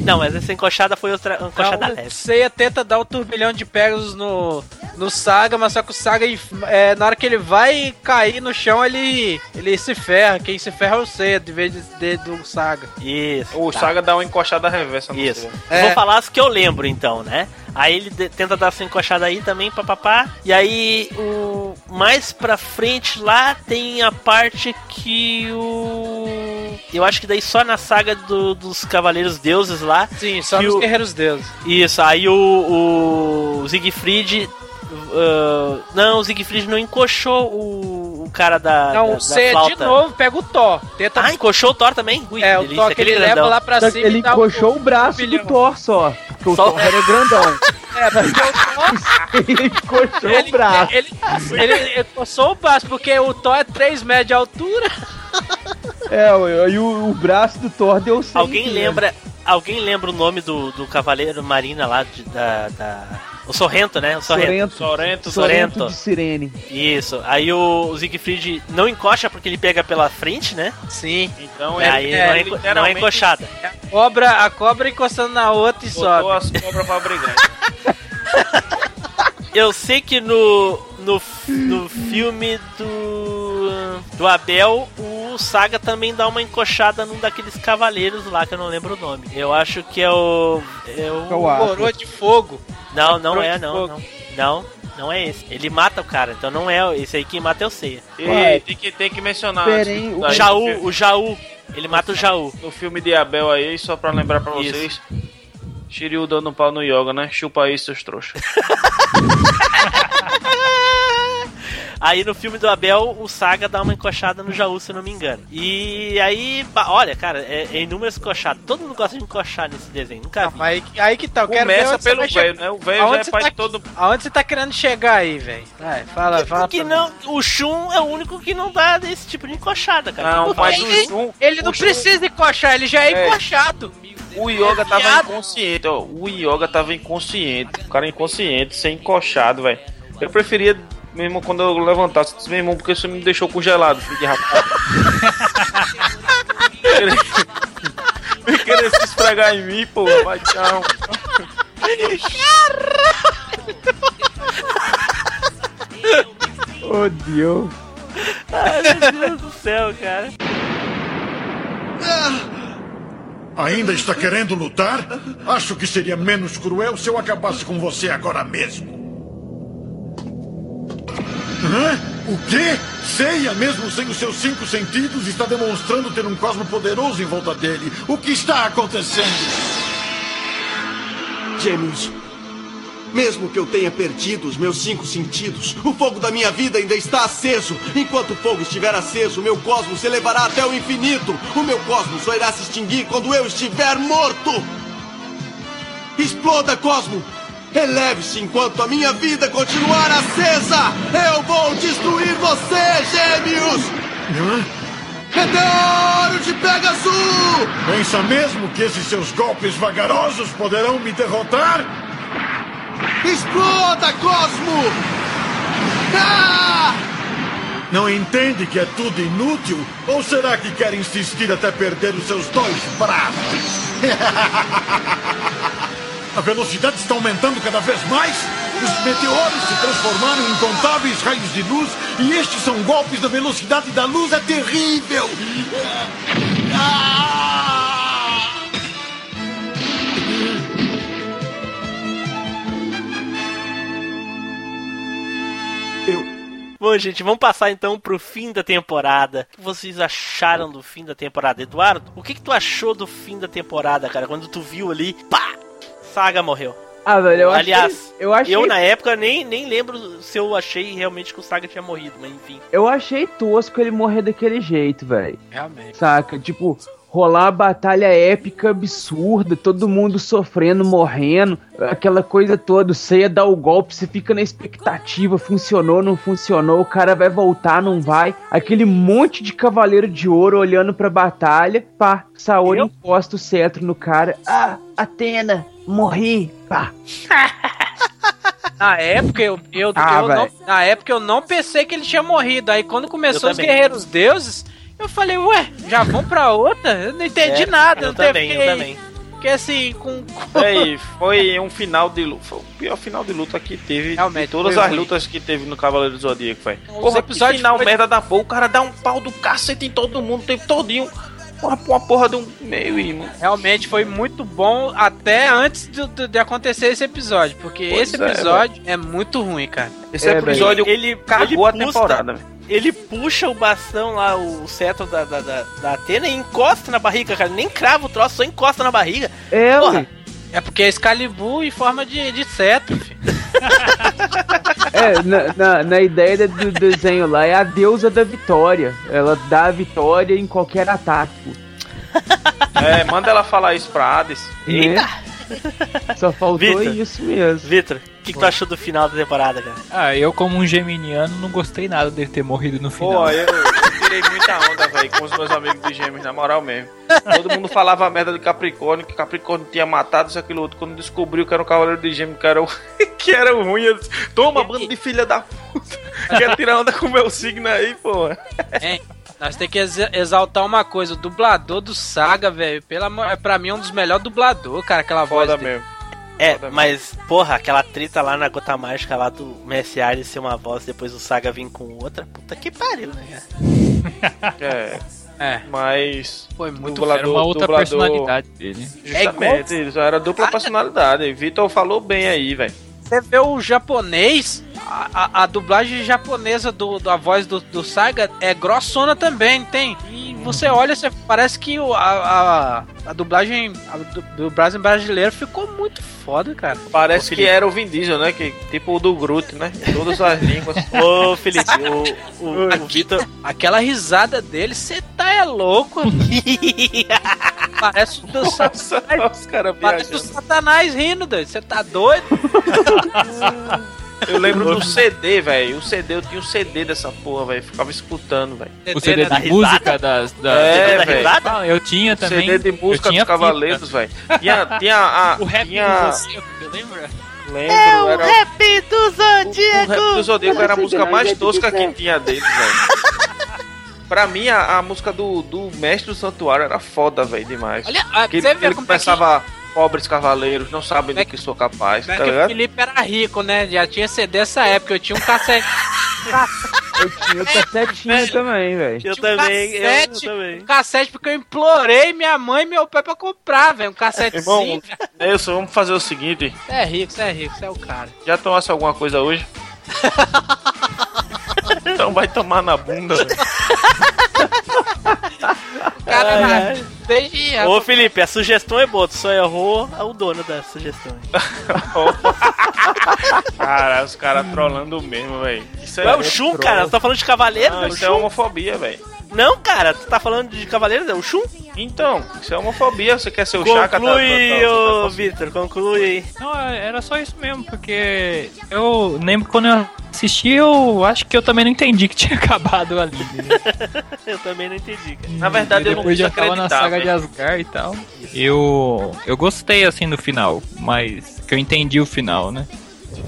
Não, mas essa encoxada foi outra encoxada Então, leve. o Seiya tenta dar o turbilhão de Pegasus no, no Saga, mas só que o Saga, é, na hora que ele vai cair no chão, ele, ele se ferra. Quem se ferra é o Seiya, de vez de, de- do Saga. Isso. O tá. Saga dá uma encoxada reversa no Isso. É. Vou falar as que eu lembro então, né? Aí ele de- tenta dar essa encoxada aí também, papapá. E aí, o mais pra frente lá tem a parte que o. Eu acho que daí só na saga do- dos Cavaleiros Deuses lá. Sim, só nos o- Guerreiros Deuses. Isso, aí o, o Siegfried. Ah, não, o Siegfried não encoxou o, o cara da. Não, da, o da Seiya de novo pega o Thor. Tenta Ah, encoxou o Thor também? Ui, É, o delícia, Thor que ele leva grandão. lá pra cima ele encoxou um o braço do Thor só. Porque o Só- Thor era grandão. É, porque o Thor, ele encoxou ele, o braço. ele, ele, ele coçou o braço, porque o Thor é 3 metros de altura. É, e o, o braço do Thor deu 100 Alguém lembra. Alguém lembra o nome do, do Cavaleiro Marina lá de- da, da- O Sorrento, né? O Sorrento. Sorrento. Sorrento, Sorrento. Sorrento de Sirene. Isso. Aí o, o Siegfried não encoxa porque ele pega pela frente, né? Sim. Então E aí ele, não, é, não é encoxada. A cobra, a cobra encostando na outra e botou sobe. as cobras pra brigar. Eu sei que no, no, no filme do, do Abel, o Saga também dá uma encoxada num daqueles cavaleiros lá, que eu não lembro o nome. Eu acho que é o. É o Eu acho. Coroa de fogo. não, não é, não, não. Não, não é esse. Ele mata o cara, então não é esse aí que mata é o Seiya. E Vai. tem que, tem que mencionar Pera, antes hein, disso o Jaú, o Jaú. Ele mata o Jaú. No filme de Abel aí, só pra lembrar pra Isso. vocês. Shiryu dando pau no Yoga, né? Chupa aí, seus trouxas. Aí no filme do Abel, o Saga dá uma encoxada no Jaú, se eu não me engano. E aí, olha, cara, é, é inúmeras encoxadas. Todo mundo gosta de encoxar nesse desenho, nunca vi. Aí, aí que tá, eu quero ver Começa onde você pelo velho, né? O velho já Aonde é você pai tá- de todo Aonde você tá querendo chegar aí, velho? Vai, fala, fala. Que não, o Shun é o único que não dá esse tipo de encoxada, cara. Não, mas é- o ele- Shun- Ele não Shun- precisa encoxar, ele já é, É. encoxado. O Yoga tava inconsciente, ó. O Yoga tava inconsciente. O cara inconsciente, sem encoxado, velho. Eu preferia, mesmo quando eu levantasse, disse, meu irmão, porque você me deixou congelado, filho de rapaz. Vem querer se esfregar em mim, pô. Vai, tchau. Oh, Deus. Ai, meu Deus do céu, cara. Ainda está querendo lutar? Acho que seria menos cruel se eu acabasse com você agora mesmo. Hã? O quê? Seiya, mesmo sem os seus cinco sentidos, está demonstrando ter um cosmo poderoso em volta dele. O que está acontecendo? Gêmeos, mesmo que eu tenha perdido os meus cinco sentidos, o fogo da minha vida ainda está aceso. Enquanto o fogo estiver aceso, o meu cosmos se elevará até o infinito. O meu cosmos só irá se extinguir quando eu estiver morto. Exploda, cosmo! Eleve-se enquanto a minha vida continuar acesa! Eu vou destruir você, gêmeos! Hã? Meteoro de Pegasus! Pensa mesmo que esses seus golpes vagarosos poderão me derrotar? Exploda, Cosmo! Ah! Não entende que é tudo inútil? Ou será que quer insistir até perder os seus dois braços? A velocidade está aumentando cada vez mais. Os meteoros se transformaram em incontáveis raios de luz e estes são golpes da velocidade da luz. É terrível! Ah! Bom, gente, vamos passar então pro fim da temporada. O que vocês acharam do fim da temporada? Eduardo, o que, que tu achou do fim da temporada, cara? Quando tu viu ali, pá, Saga morreu. Ah, velho, eu Aliás, achei, eu achei, eu na época nem, nem lembro se eu achei realmente que o Saga tinha morrido, mas enfim. eu achei tosco ele morrer daquele jeito, velho. Realmente. Saca? Tipo, rolar a batalha épica absurda, todo mundo sofrendo, morrendo, aquela coisa toda. Você ia dar o golpe, você fica na expectativa, funcionou, não funcionou, o cara vai voltar, não vai. Aquele monte de cavaleiro de ouro olhando pra batalha, pá, Saori encosta o cetro no cara. Ah, Atena, morri, pá. Na época eu, eu, Ah, eu não, na época eu não pensei que ele tinha morrido. Aí quando começou os guerreiros deuses, eu falei, ué, já vão pra outra? Eu não entendi É, nada. Eu não também, fiquei- eu também. Fiquei assim, com. Aí, foi um final de luta. Foi o pior final de luta que teve. Realmente, de todas as ruim. lutas que teve no Cavaleiro do Zodíaco, velho. Porra, que episódios final foi- merda da porra. O cara dá um pau do cacete em todo mundo o tempo todinho. Porra, uma porra de um meio irmão. Realmente foi muito bom até antes de, de- de acontecer esse episódio. Porque Pois esse é, episódio é, muito ruim, cara. Esse É, episódio Ele, cagou a ele puxa- temporada, velho. Ele puxa o bastão lá, o cetro da, da, da, da Atena e encosta na barriga, cara. Nem crava o troço, só encosta na barriga. É, Porra. É porque é Excalibur em forma de, de cetro, filho. É, na, na, na ideia do desenho lá, é a deusa da vitória. Ela dá a vitória em qualquer ataque. É, manda ela falar isso pra Hades. Né? Só faltou Vitor. isso mesmo. Vitor, o que, que tu achou do final da temporada, cara? Ah, eu como um geminiano não gostei nada dele ter morrido no final. Pô, eu, eu tirei muita onda, velho, com os meus amigos de gêmeos, na moral mesmo. Todo mundo falava a merda de Capricórnio, que Capricórnio tinha matado isso, aquilo outro. Quando descobriu que era um cavaleiro de gêmeos, que era o, que era o ruim, eu disse, toma, bando de filha da puta. Quer tirar onda com o meu signo aí, pô. Hein? Nós temos que ex- exaltar uma coisa, o dublador do Saga, velho, pela amor- pra mim é um dos melhores dubladores, cara, aquela voz Foda dele. mesmo. É, Foda mas, porra, aquela treta lá na gota mágica lá do Messi Ares ser uma voz, depois o Saga vir com outra, puta que pariu, né? cara? É, É, mas. foi muito Dublador, Era uma outra dublador- personalidade dele. Justamente, isso era dupla personalidade. Vitor falou bem aí, velho. Você vê o japonês, a, a, a dublagem japonesa do, da voz do, do Saga é grossona também, tem? E você olha, você, parece que o- a, a, a dublagem a dublagem brasileira ficou muito foda, cara. Parece Ô, que era o Vin Diesel, né? Que, tipo o do Groot, né? Todas as línguas. Ô, Felipe, o, o, o Vitor. Aquela risada dele, você tá é louco. Parece o do Satanás. Os caras Parece o. Satanás rindo, doido. Você tá doido? Eu lembro do CD, velho. O CD, eu tinha um CD dessa porra, velho. Ficava escutando, velho. O CD da de música das. das É, da velho. risada? Ah, eu tinha também. CD de música dos Cavaleiros, velho. Tinha, tinha a. O rap tinha, do Zodíaco, lembra? Lembro, É o era rap do o, o Zodíaco! rap do Zodíaco era a música mais Zodíaco, tosca que Zodíaco. tinha deles, velho. Pra mim, a, a música do, do Mestre do Santuário era foda, velho, demais. Olha, ah, Que você ele, vê ele como começava pobres cavaleiros, não sabem é do que sou capaz, é que, tá é o? Felipe era rico, né? Já tinha CD essa época. Eu tinha um cassete. Eu tinha o cassetinho também, velho. Eu um também, eu, eu cassete, também. Um cassete porque eu implorei minha mãe e meu pai pra comprar, velho. Um cassetezinho. Irmão, Nelson, vamos fazer o seguinte: Você é rico, você é rico, você é o cara. já tomasse alguma coisa hoje? então vai tomar na bunda. Cara, Ai, desde Ô, Felipe, a sugestão é boa, tu só errou o dono da sugestão. Cara, os caras trolando mesmo, velho. Isso Não é o Shun, cara, tu tá falando de cavaleiros, Não, é o isso é homofobia, velho. Não, cara, tu tá falando de cavaleiros, é o Shun? Então, isso é homofobia. Você quer ser o Chaka? Conclui, ô Vitor, conclui aí. Não, era só isso mesmo, porque eu lembro quando eu assisti, eu acho que eu também não entendi que tinha acabado ali. né? Eu também não entendi, cara. Na verdade, eu não Depois quis já tava na saga de. Asgard e tal. Eu, eu gostei assim do final, mas que eu entendi o final, né?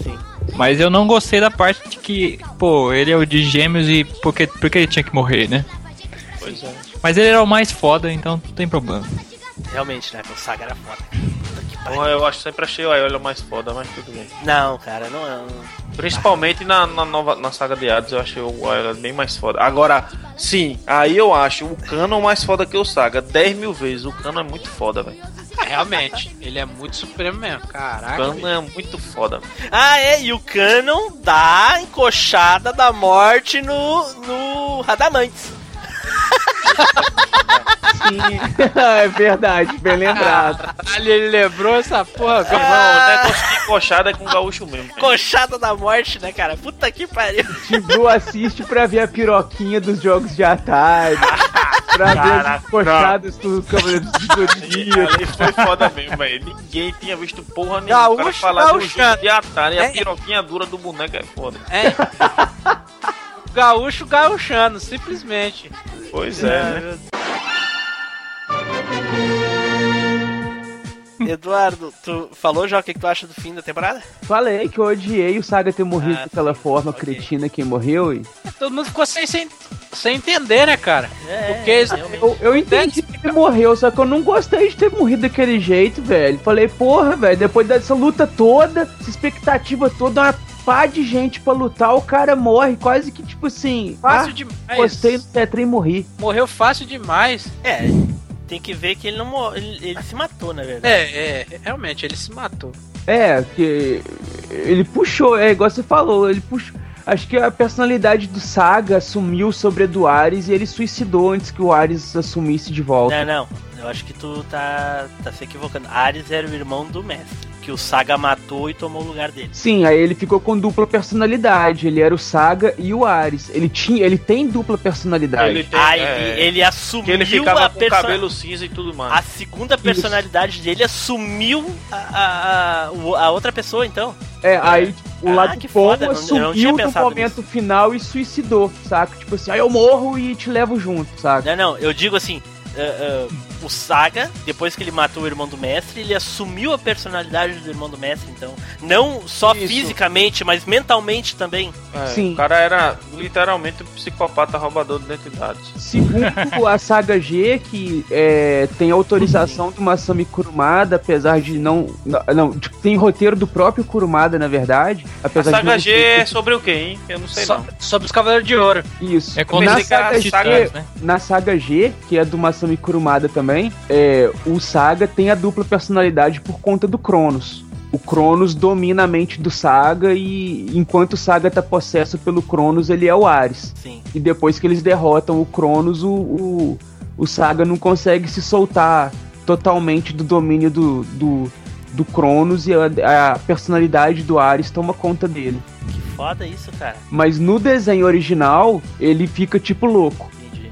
Sim. Mas eu não gostei da parte de que, pô, ele é o de gêmeos e por que, por que ele tinha que morrer, né? Pois é. Mas ele era o mais foda, então não tem problema. Realmente, né? O Saga era foda. Puta que pariu. Bom, eu acho sempre achei o Aiolha mais foda, mas tudo bem. Não, cara, não é. Principalmente na, na, nova, na saga de Hades, eu achei o Aiolha bem mais foda. Agora, sim, aí eu acho o Canon mais foda que o Saga. 10 mil vezes. O Canon é muito foda, velho. Realmente, ele é muito supremo mesmo. O Caraca. Canon bicho. é muito foda. velho. Ah, é, e o Canon dá a encoxada da morte no, no Radamantes. Sim, é verdade, bem lembrado. Caralho, ele lembrou essa porra agora. Não, o negócio de encoxada é com o gaúcho mesmo. Encoxada da morte, né, cara? Puta que pariu. Tibu assiste pra ver a piroquinha dos jogos de Atari. pra ver as coxadas do Cavaleiro do. Ali foi foda mesmo, velho. Ninguém tinha visto porra nenhuma. Gaúcho, falar do gaúcho. jogo de Atari e É. a piroquinha dura do boneco é foda. É. Gaúcho gauchando, simplesmente. Pois é, né? Eduardo, tu falou já o que, que tu acha do fim da temporada? Falei que eu odiei o Saga ter morrido Ah, daquela sim, forma ok. cretina que morreu. E... Todo mundo ficou sem, sem, sem entender, né, cara? É, Porque realmente. Eu, eu entendi que ele morreu, só que eu não gostei de ter morrido daquele jeito, velho. Falei, porra, velho, depois dessa luta toda, essa expectativa toda, uma pá de gente pra lutar, o cara morre quase que tipo assim. Fácil ah, demais. Gostei do Tetra e morri. Morreu fácil demais. É, tem que ver que ele não ele, ele se matou, na verdade. É, é, realmente, ele se matou. É, que ele puxou, é igual você falou, ele puxou. Acho que a personalidade do Saga assumiu sobre a do Ares e ele suicidou antes que o Ares assumisse de volta. Não, não. Eu acho que tu tá, tá se equivocando. Ares era o irmão do mestre. Que o Saga matou e tomou o lugar dele. Sim, aí ele ficou com dupla personalidade. Ele era o Saga e o Ares. Ele tinha, ele tem dupla personalidade. Ele tem, Ah, é, ele, ele assumiu que ele ficava a com perso- cabelo cinza e tudo mais. A segunda personalidade dele assumiu a, a, a, outra pessoa, então. É, aí tipo, o Ah, lado que bom foda, não- eu não tinha assumiu no pensado momento final e suicidou, saca? Tipo assim, aí eu morro e te levo junto, saca? Não, não, eu digo assim. ah, ah, o Saga, depois que ele matou o irmão do mestre, ele assumiu a personalidade do irmão do mestre, então. Não só Isso. fisicamente, mas mentalmente também. É, Sim. O cara era literalmente um psicopata roubador de identidades. Segundo a saga G, que é, tem autorização do Masami Kurumada, apesar de não. Não, tipo, tem roteiro do próprio Kurumada, na verdade. A Apesar saga de G é sobre o quê, hein? Eu não sei So- não. sobre os Cavaleiros de Ouro. Isso. É quando na saga, G, né? na saga G, que é do Masami Kurumada também, é, o Saga tem a dupla personalidade por conta do Cronos. O Cronos domina a mente do Saga e enquanto o Saga tá possesso pelo Cronos, ele é o Ares. Sim. E depois que eles derrotam o Cronos, o, o, o Saga não consegue se soltar totalmente do domínio do, do, do Cronos e a, a personalidade do Ares toma conta dele. Que foda isso, cara. Mas no desenho original, ele fica tipo louco.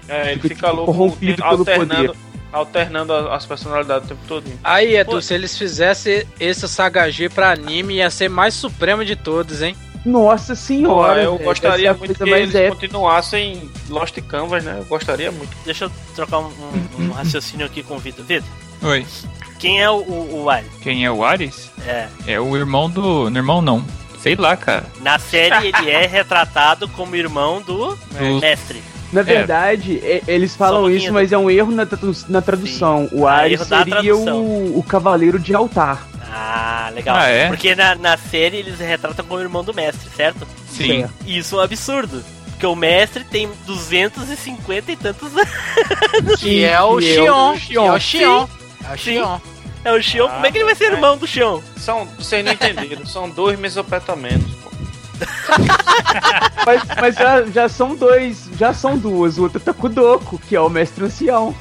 É, ele Fica, fica tipo, louco corrompido pelo poder. Alternando as personalidades o tempo todo. Aí, Edu, se eles fizessem esse Saga G pra anime, ia ser mais supremo de todos, hein? Nossa senhora. eu velho, gostaria essa é muito que eles épica. continuassem Lost Canvas, né? Eu gostaria muito. Deixa eu trocar um, um- um raciocínio aqui com o Vitor. Vitor, Oi. quem é o, o, o Ares? Quem é o Ares? É. É o irmão do. No irmão não. Sei lá, cara. Na série ele é retratado como irmão do Do- mestre. Na verdade, e- eles falam um isso, mas é um erro na, na tradução. O Ah, Ares da seria tradução. o, o cavaleiro de altar. Ah, legal. Ah, é? Porque na, na série eles retratam como irmão do mestre, certo? Sim. Certo. Isso é um absurdo. Porque o mestre tem 250 e tantos anos. Que é o é Xion. Que é o Sim. Xion. É o Sim. Xion. É o Xion. Como é que ele vai ser irmão do Xion? São, vocês não entenderam, são dois mesopotamianos, pô. Mas, mas já, já são dois, já são duas. O outro tá com o Doku, que é o mestre ancião.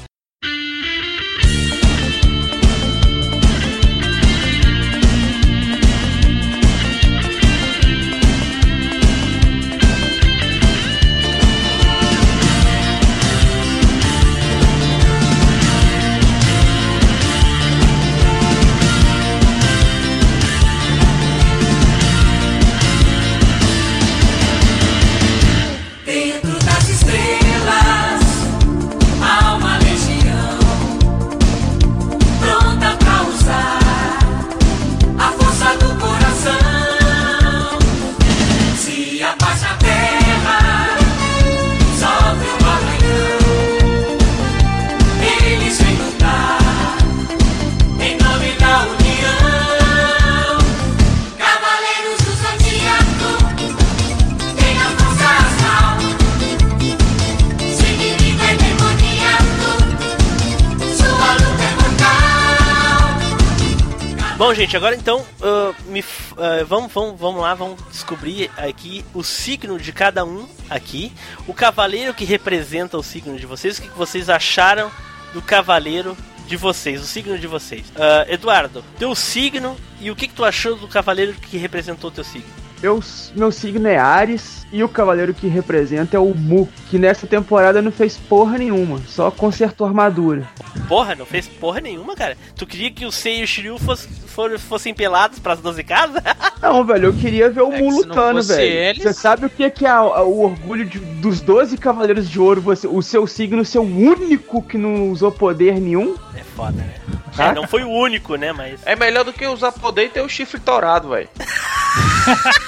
Agora então, ah, me ah, vamos, vamos, vamos lá, vamos descobrir aqui o signo de cada um aqui. O cavaleiro que representa o signo de vocês. O que vocês acharam do cavaleiro de vocês, o signo de vocês? Ah, Eduardo, teu signo e o que, que tu achou do cavaleiro que representou teu signo? Eu, meu signo é Ares e o cavaleiro que representa é o Mu, que nessa temporada não fez porra nenhuma, só consertou armadura. Porra, não fez porra nenhuma, cara. Tu queria que o Sei e o Shiryu fosse, for- fossem pelados pras 12 casas? Não, velho, eu queria ver o É Mu que se não lutando, fosse velho. Você sabe o que é, que é o orgulho de- dos 12 cavaleiros de ouro? Você, o seu signo ser o único que não usou poder nenhum? É foda, né? Tá? É, não foi o único, né? Mas. É melhor do que usar poder e ter o chifre torado, velho.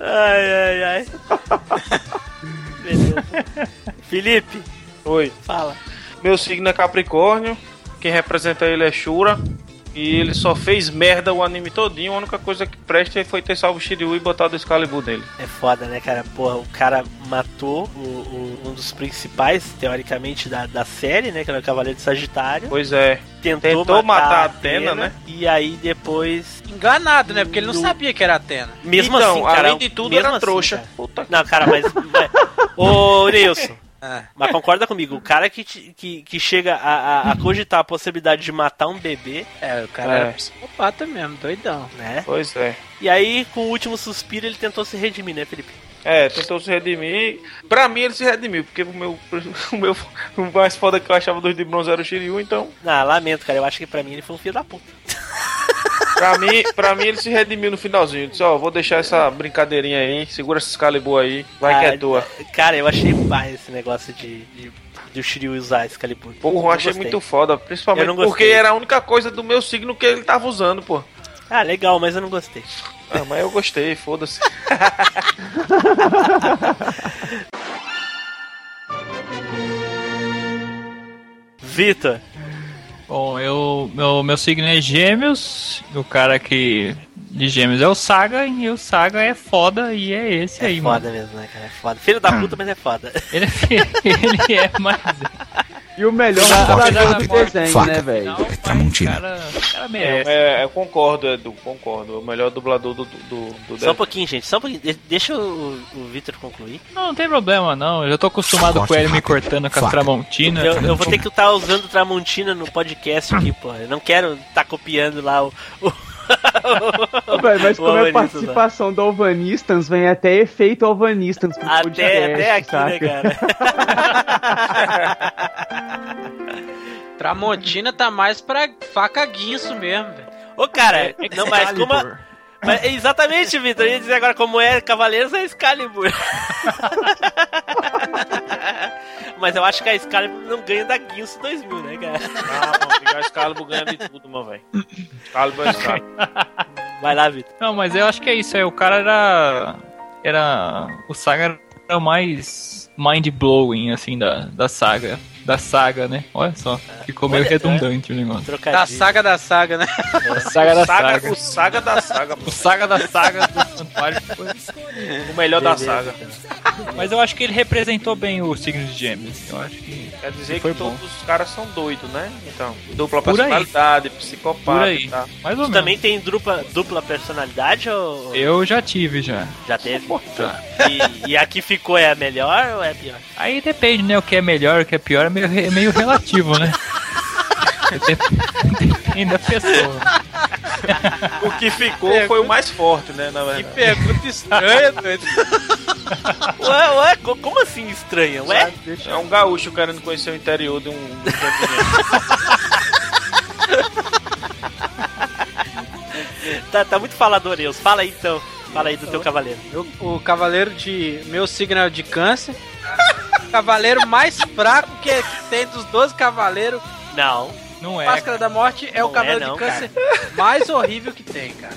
Ai, ai, ai. Beleza. Felipe, Oi. fala. Meu signo é Capricórnio. Quem representa ele é Shura. E ele só fez merda o anime todinho. A única coisa que presta foi ter salvo o Shiryu e botado o Excalibur nele. É foda, né, cara? Porra, o cara matou o- o- um dos principais, teoricamente, da, da série, né? Que era o Cavaleiro de Sagitário. Pois é. Tentou, Tentou matar, matar a a Atena, né? E aí depois. Enganado, né? Porque ele não Do- sabia que era Atena. Mesmo Então, assim, cara. além de tudo, mesmo era assim, trouxa. cara. Puta que Não, cara, mas. Ô, Nilson. Ah. Mas concorda comigo, o cara que, te- que, que chega a, a- a cogitar a possibilidade de matar um bebê, É, o cara É. era psicopata mesmo, doidão. né? Pois é. E aí, com o último suspiro, ele tentou se redimir, né, Felipe? É, tentou se redimir. Pra mim, ele se redimiu, porque o meu, o meu o mais foda que eu achava dos de bronze era o Shiryu, então. Ah, lamento, cara. Eu acho que pra mim ele foi um filho da puta. Pra mim, pra mim, ele se redimiu no finalzinho. Disse, ó, vou deixar essa brincadeirinha aí, segura esse Excalibur aí, vai que Ah, é tua. Cara, eu achei pai esse negócio de, de, de o Shiryu usar Excalibur. Porra, eu achei muito foda, principalmente porque era a única coisa do meu signo que ele tava usando, pô. Ah, legal, mas eu não gostei. Ah, mas eu gostei, foda-se. Vitor, Bom, eu, meu, meu signo é Gêmeos. O cara que de Gêmeos é o Saga. E o Saga é foda. E é esse é aí, foda mano. mesmo, né, cara? É foda. Filho da puta, mas é foda. Ele, ele é mais. E o melhor apesar do desenho, Faca. né, velho? É Tramontina. Cara, cara É, merece. é, eu concordo, Edu, concordo. O melhor dublador do, do, do, Só um pouquinho, gente. Só um pouquinho. De- Deixa o, o Vitor concluir. Não, não tem problema, não. Eu já tô acostumado Forte, com ele me cortando com as Faca. Tramontina. Eu, eu vou ter que estar usando Tramontina no podcast aqui, pô. Eu não quero estar copiando lá o. o... Mas o como é Alvanista, participação do Alvanistans, vem até efeito Alvanistans pro Até, podcast, até aqui, saca? né, cara? Tramontina tá mais pra faca guinso mesmo, velho. Ô, cara, não, mas como. a-. Mas, exatamente, Vitor. Eu ia dizer agora como é Cavaleiros é Excalibur. mas eu acho que a Excalibur não ganha da Guinso 2000, né, cara? Não, não, pegar Excalibur ganha de tudo, meu velho. Excalibur é Excalibur. Vai lá, Vitor. Não, mas eu acho que é isso. aí. O cara era. Era. O Saga era o mais mind-blowing, assim, da, da saga. Da saga, né? Olha só. Ficou meio Olha, redundante o negócio. Da Trocadilho. saga da saga, né? A saga da Saga, saga. o saga da saga, pô. O saga da saga do Santuário foi. O melhor da Beleza, saga. então. Mas eu acho que ele representou bem o signo de Gêmeos. Eu acho que. Quer dizer Foi que bom. todos os caras são doidos, né? Então, dupla Por aí. personalidade, Por psicopata aí. e tal. Mais ou Tu menos. também tem dupla, dupla personalidade ou. Eu já tive já. Já teve? Já. E, e a que ficou é a melhor ou é a pior? Aí depende, né? O que é melhor, o que é pior é meio, é meio relativo, né? Depende da pessoa. O que ficou foi o mais forte, né? Na Que verdade. pergunta estranha, doido. Ué, ué, co- como assim estranha? Ué? É um gaúcho querendo conhecer o interior de um. um. Tá, tá muito falador, Eus. Fala aí então. Fala aí do teu cavaleiro. Eu- o cavaleiro de. Meu signo é de câncer. Cavaleiro mais fraco que, que tem dos 12 cavaleiros. Não. Não é. Máscara da Morte é Não o cavaleiro é não, de câncer mais horrível que tem, cara.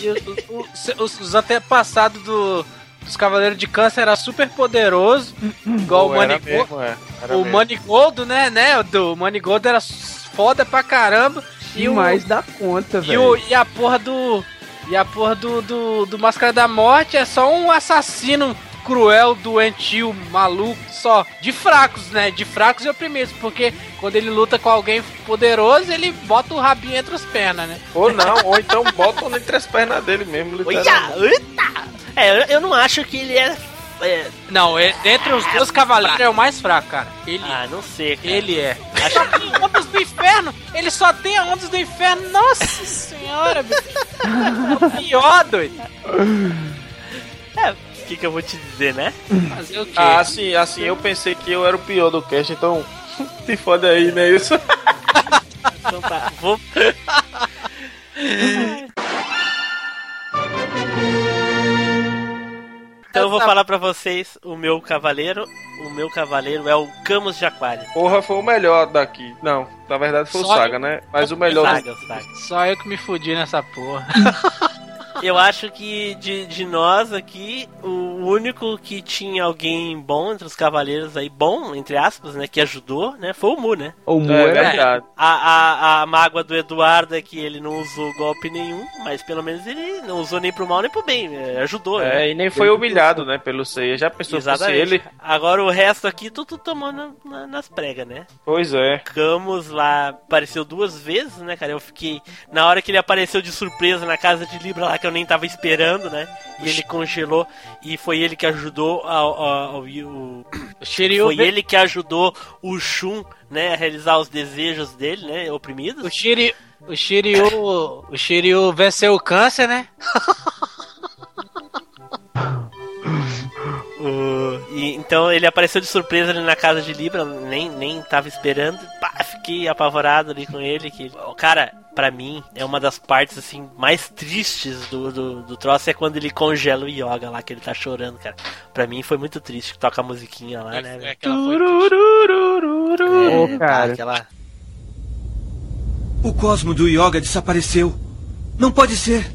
E o- o- o- os, os antepassados do, dos cavaleiros de câncer era super poderoso, igual o Pô, era Manigoldo. mesmo, é. O mesmo. Manigoldo, né, né? O do Manigoldo era foda pra caramba. E o, Demais da conta, e, o, velho. e a porra do. E a porra do, do, do Máscara da Morte é só um assassino cruel, doentio, maluco, só. De fracos, né? De fracos e oprimidos. Porque quando ele luta com alguém poderoso, ele bota o rabinho entre as pernas, né? Ou não, ou então botam entre as pernas dele mesmo, Olha! literalmente. Eita! É, eu, não acho que ele é. é Não, é, dentre os dois cavaleiros é o mais fraco, cara. Ele, ah, não sei, cara. ele é. Acho- Só tem ondas do inferno! Ele só tem a ondas do inferno! Nossa senhora, bicho! É o pior, doido! É, o que, eu vou te dizer, né? Fazer o quê? Ah, assim, assim, eu pensei que eu era o pior do cast, então. Se fode aí, né? Isso. Então tá. Vou. Então eu vou falar pra vocês o meu cavaleiro. O meu cavaleiro é o Camus de Aquário. Porra, foi o melhor daqui. Não, na verdade foi o Só Saga, né? Mas o melhor. do- Saga, saga. Só eu que me fudi nessa porra. Eu acho que de, de nós aqui, o único que tinha alguém bom entre os cavaleiros aí, bom, entre aspas, né, que ajudou, né, foi o Mu, né? O Mu É é, verdade. A, a, a mágoa do Eduardo é que ele não usou golpe nenhum, mas pelo menos ele não usou nem pro mal nem pro bem, é, ajudou, né? É, e nem foi humilhado, né, pelo Seiya. Já pensou se ele? Agora o resto aqui tu, tu tomou na- na- nas pregas, né? Pois é. Camus lá apareceu duas vezes, né, cara? Eu fiquei. Na hora que ele apareceu de surpresa na casa de Libra lá, que eu nem tava esperando, né? E ele congelou. E foi ele que ajudou ao. ao, ao- o- Shiryu, foi ele que ajudou o Shun, né, a realizar os desejos dele, né? Oprimidos. o Shiryu, o Shiryu, o Shiryu venceu o câncer, né? O- e, então ele apareceu de surpresa ali na casa de Libra, nem, nem tava esperando. Pá, fiquei apavorado ali com ele. Que, cara, pra mim, é uma das partes assim mais tristes do, do, do troço é quando ele congela o Yoga lá, que ele tá chorando, cara. Pra mim foi muito triste que toca a musiquinha lá, né? É aquela foi É, cara. aquela... O cosmo do Yoga desapareceu. Não pode ser.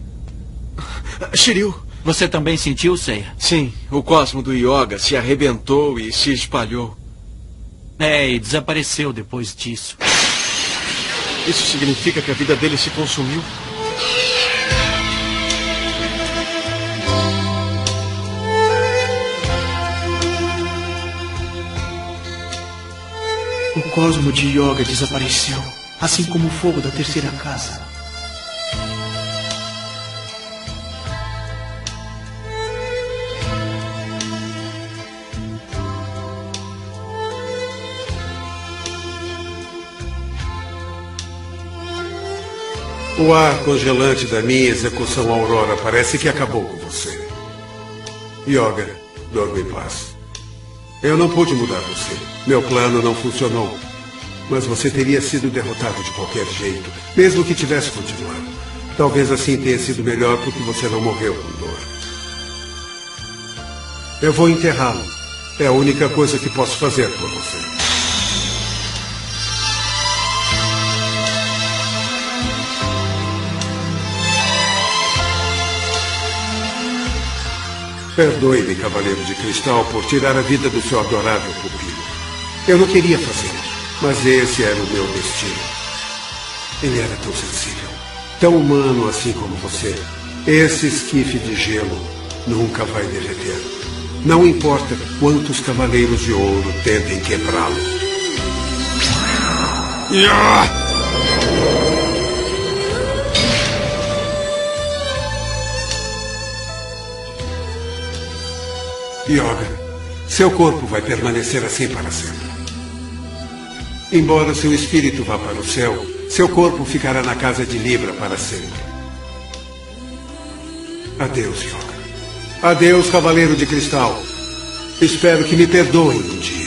Shiryu. Você também sentiu, Seiya? Sim, o cosmo do Yoga se arrebentou e se espalhou. É, e desapareceu depois disso. Isso significa que a vida dele se consumiu? O cosmo de Yoga desapareceu, assim como o fogo da terceira casa. O ar congelante da minha execução Aurora parece que acabou com você. Yoga, dorme em paz. Eu não pude mudar você. Meu plano não funcionou. Mas você teria sido derrotado de qualquer jeito, mesmo que tivesse continuado. Talvez assim tenha sido melhor porque você não morreu com dor. Eu vou enterrá-lo. É a única coisa que posso fazer por você. Perdoe-me, Cavaleiro de Cristal, por tirar a vida do seu adorável pupilo. Eu não queria fazer isso, mas esse era o meu destino. Ele era tão sensível, tão humano assim como você. Esse esquife de gelo nunca vai derreter. Não importa quantos cavaleiros de ouro tentem quebrá-lo. Yoga, seu corpo vai permanecer assim para sempre. Embora seu espírito vá para o céu, seu corpo ficará na casa de Libra para sempre. Adeus, Yoga. Adeus, Cavaleiro de Cristal. Espero que me perdoem um dia.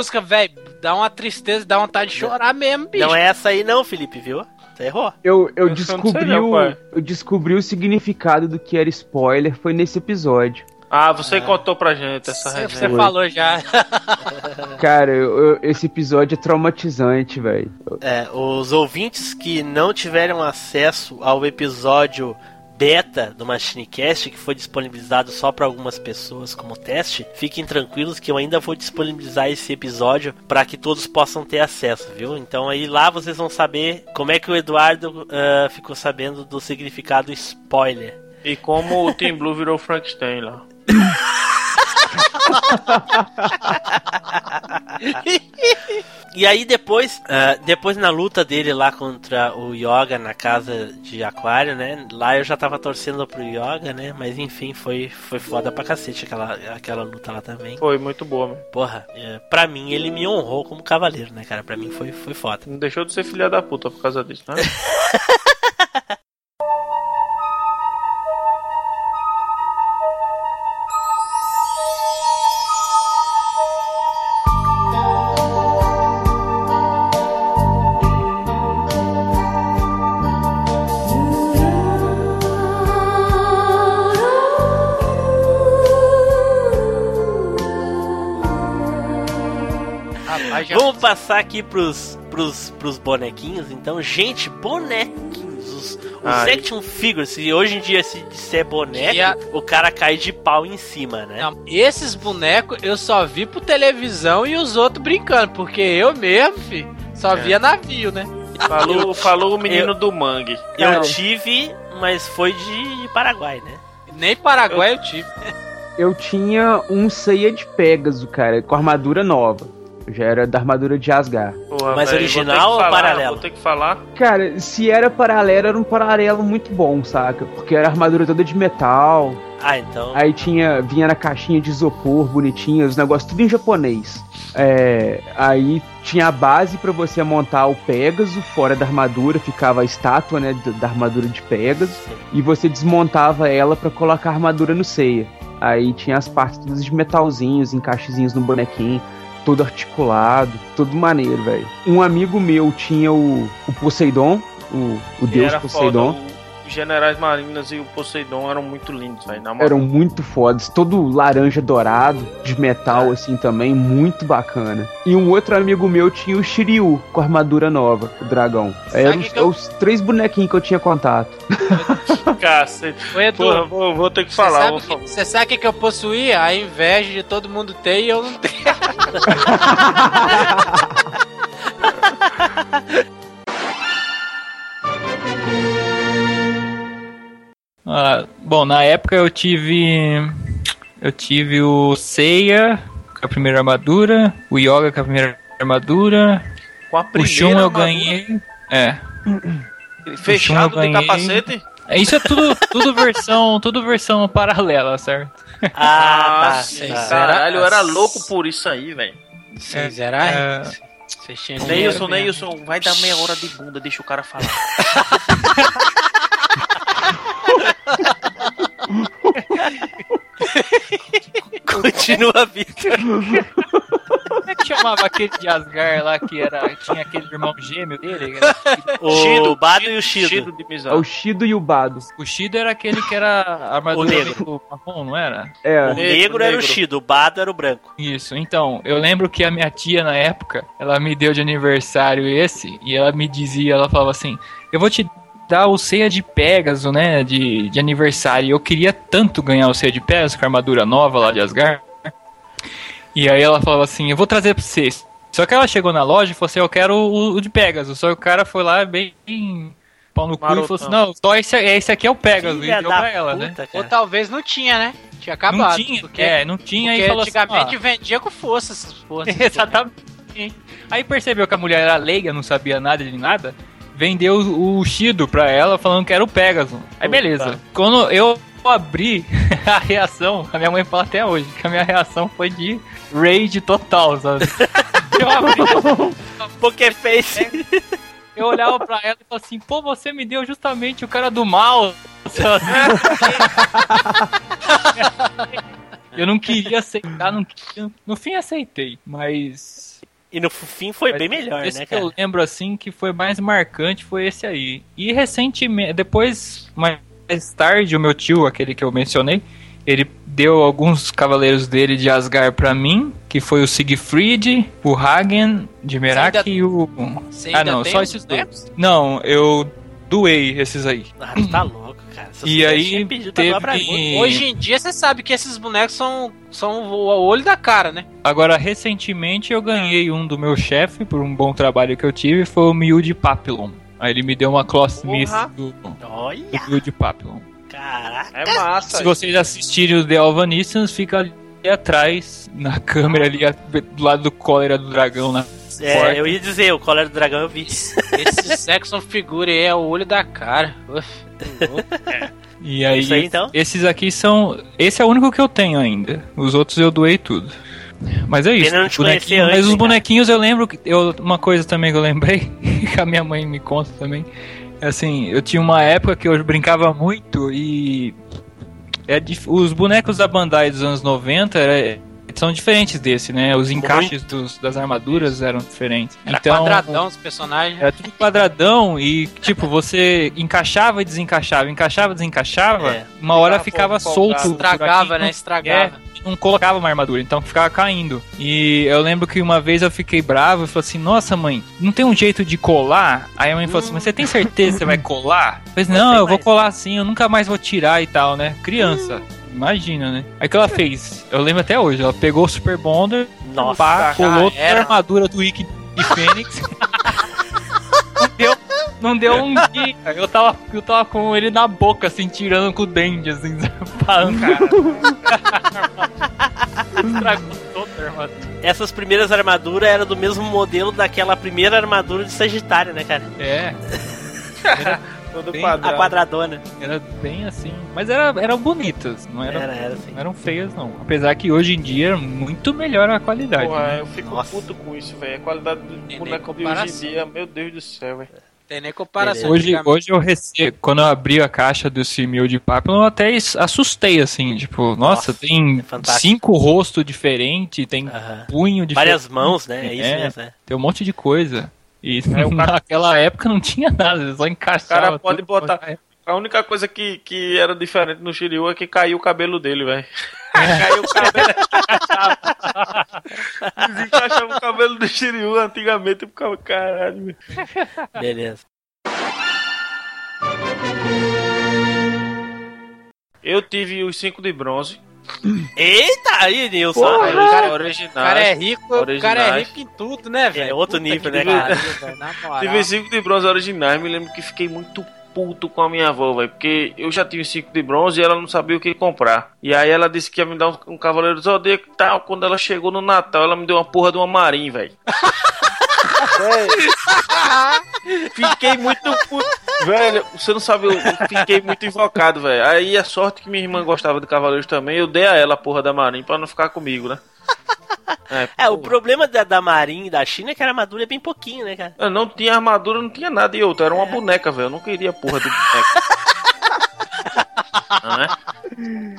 Música, velho, dá uma tristeza, dá vontade de chorar mesmo, bicho. Não é essa aí não, Felipe, viu? Você errou. Eu, eu, Eu descobri não o, eu descobri o significado do que era spoiler foi nesse episódio. Ah, você contou pra gente essa resenha. Você falou já. Cara, eu- eu- esse episódio é traumatizante, velho. É, os ouvintes que não tiveram acesso ao episódio beta do MachineCast, que foi disponibilizado só para algumas pessoas como teste, fiquem tranquilos que eu ainda vou disponibilizar esse episódio para que todos possam ter acesso, viu? Então aí lá vocês vão saber como é que o Eduardo ah, ficou sabendo do significado spoiler. E como o Team Blue virou Frankenstein lá. E aí depois, ah, depois na luta dele lá contra o Yoga na casa de Aquário, né? Lá eu já tava torcendo pro Yoga, né? Mas enfim, foi, foi foda pra cacete aquela, aquela luta lá também. Foi muito boa, mano. Porra, é, pra mim ele me honrou como cavaleiro, né, cara? Pra mim foi, foi foda. Não deixou de ser filha da puta por causa disso, né? passar aqui pros, pros, pros bonequinhos, então. Gente, bonequinhos. Os, os action figures, se hoje em dia se disser boneco, a- o cara cai de pau em cima, né? Não, esses bonecos eu só vi por televisão e os outros brincando, porque eu mesmo, fi, só É. via navio, né? Falou, falou o menino Eu- do mangue. Eu Cara. tive, mas foi de Paraguai, né? Nem Paraguai eu tive. Eu tinha um ceia de Pegasus, cara, com armadura nova. Já era da armadura de Asgard. Porra, Mas velho, original que ou falar, paralelo? Vou ter que falar. Cara, se era paralelo, era um paralelo muito bom, saca? Porque era armadura toda de metal. Ah, então. Aí tinha, vinha na caixinha de isopor, bonitinha, os negócios tudo em japonês. É, aí tinha a base pra você montar o Pegasus, fora da armadura ficava a estátua, né, da da armadura de Pegasus, e você desmontava ela pra colocar a armadura no ceia. Aí tinha as partes todas de metalzinhos, encaixezinhos no bonequinho, todo articulado, todo maneiro, velho. Um amigo meu tinha o, o Poseidon, o, o deus Poseidon. Generais Marinas e o Poseidon eram muito lindos, velho. Na moral. Eram muito fodas, todo laranja dourado, de metal assim também, muito bacana. E um outro amigo meu tinha o Shiryu, com armadura nova, o dragão. Eram os, eu- os três bonequinhos que eu tinha contato. Cacete. Ô, Edu, Porra, vou, vou ter que Você falar. sabe, que- você sabe o que, que eu possuía? A inveja de todo mundo ter e eu não tenho. Ah, bom, na época eu tive. Eu tive o Seiya com a primeira armadura, o Yoga com a primeira armadura, Com a o primeira Shun eu ganhei. É. Fechado eu de ganhei. capacete? É, Isso é tudo, tudo versão, tudo versão paralela, certo? Ah, Ah, sim. Caralho, eu era louco por isso aí, velho. Vocês É, é. Tinham Neilson, dinheiro Neilson, vai dar meia hora de bunda, deixa o cara falar. Continua, Victor. Como é que chamava aquele de Asgar lá que era, tinha aquele irmão gêmeo dele? O Shido, Bado e o Shido. Shido de É Misato. o Shido e o Bado. O Shido era aquele que era a armadura O negro. do marrom, não era? É, O negro era o. Shido, o Bado era o branco. Isso, então, eu lembro que a minha tia na época, ela me deu de aniversário esse, e ela me dizia, ela falava assim, eu vou te dar o ceia de Pegasus, né, de, de aniversário, e eu queria tanto ganhar o ceia de Pegasus com a armadura nova lá de Asgard, e aí ela falava assim, eu vou trazer pra vocês. Só que ela chegou na loja e falou assim, eu quero o, o de Pegasus, só que o cara foi lá bem... Pau no cu e falou Marotão. assim, não, só esse, esse aqui é o Pegasus, Filha e deu pra ela, puta, né? cara. Ou talvez não tinha, né? Tinha acabado. não tinha, porque, é, não tinha, porque e falou assim, antigamente "Ah, vendia com força essas porras. Exatamente. Aí percebeu que a mulher era leiga, não sabia nada de nada. Vendeu o Shido pra ela, falando que era o Pegasus. Aí beleza. Quando eu abri a reação, a minha mãe fala até hoje, que a minha reação foi de rage total, sabe? Eu abri, Pokéface. eu olhava pra ela e falava assim, pô, você me deu justamente o cara do mal. Eu não queria aceitar, não queria- no fim aceitei, mas E no fim foi bem Mas melhor, esse né, que eu cara? lembro assim que foi mais marcante foi esse aí. E recentemente, depois, mais tarde, o meu tio, aquele que eu mencionei, ele deu alguns cavaleiros dele de Asgard pra mim, que foi o Siegfried, o Hagen de Merak ainda- e o. Você Ah, não, só esses dois. Não, eu doei esses aí. Ah, tá louco, cara. E aí pedido pra teve- mim. Hoje em dia você sabe que esses bonecos são, são o olho da cara, né? Agora, recentemente eu ganhei um do meu chefe por um bom trabalho que eu tive, foi o Mil de Papillon. Aí ele me deu uma Clothmith Porra. do, do de Papillon. caraca. É massa. Se vocês assistirem o The Alvanistans, fica ali atrás, na câmera ali, a- do lado do cólera do dragão, né? É, Porta. eu ia dizer, o Cólera do Dragão eu vi. Esse Sexon Figure aí é o olho da cara. Uf, louco. E aí, aí, então? esses aqui são. Esse é o único que eu tenho ainda. Os outros eu doei tudo. Mas é isso. Bonequinho- mas antes, os cara? bonequinhos eu lembro. que Eu, uma coisa também que eu lembrei, que a minha mãe me conta também. é Assim, eu tinha uma época que eu brincava muito e. É, dif- os bonecos da Bandai dos anos 90 era- são diferentes desse, né? Os encaixes dos- das armaduras eram diferentes. Era então, quadradão os personagens. Era tudo quadradão e, tipo, você encaixava e desencaixava, encaixava e desencaixava, É. uma hora Ficava solto. Estragava, né? Estragava. é, não colocava uma armadura, então ficava caindo. E eu lembro que uma vez eu fiquei bravo e falei assim: Nossa, mãe, não tem um jeito de colar? Aí a mãe falou assim: Mas você tem certeza que você vai colar? Eu falei: Não, tem eu vou colar assim, eu nunca mais vou tirar e tal, né? Criança. Imagina, né? Aí o que ela fez? Eu lembro até hoje. Ela pegou o Super Bonder, Nossa, pá, colou era. a armadura do Wiki de Fênix. não, deu, um dia. Eu tava, eu tava com ele na boca, assim, tirando com o dente, assim, falando, Estragou toda a armadura. essas primeiras armaduras eram do mesmo modelo daquela primeira armadura de Sagitário, né, cara? É. Todo Bem- A quadrado. quadradona. Era bem assim. Mas era, eram bonitas, não eram, Era, era assim. não eram feias, não. Apesar que hoje em dia é muito melhor a qualidade. Porra, né? eu fico Nossa. puto com isso, velho. A qualidade do nem boneco de hoje em dia, meu Deus do céu, velho. Tem nem comparação. Hoje, antigamente. hoje eu recebo, quando eu abri a caixa desse mil de papo, eu até assustei, assim, tipo, nossa, Nossa, tem é cinco rostos diferentes, tem Aham. punho diferente. Várias mãos, né? É isso É. mesmo, né? Tem um monte de coisa. E É, o cara- naquela época não tinha nada, só O encaixava. cara pode tudo. botar. A única coisa que, que era diferente no Shiryu é que caiu o cabelo dele, velho. caiu o cabelo. Desencaixava o cabelo do Shiryu antigamente. Eu ficava, caralho. Beleza. Eu tive os cinco de bronze. Eita, aí, Nilson. Porra! Cara- originais. O cara é rico, o cara é rico em tudo, né, velho? É outro Puta nível, né, cara? Tive cinco de bronze originais. Me lembro que fiquei muito puto com a minha avó, velho. Porque eu já tinha cinco de bronze e ela não sabia o que comprar. E aí ela disse que ia me dar um, um Cavaleiro Zodíaco e tal. Quando ela chegou no Natal, ela me deu uma porra de uma Marim, velho. Fiquei muito puto. Velho, você não sabe, eu fiquei muito invocado, velho. Aí a sorte que minha irmã gostava de Cavaleiros também, eu dei a ela a porra da Marim pra não ficar comigo, né? É, o problema da, da Marin e da China é que a armadura é bem pouquinho, né, cara? Eu não tinha armadura, não tinha nada e outra. Era uma boneca, velho. Eu não queria porra de boneca. Não é?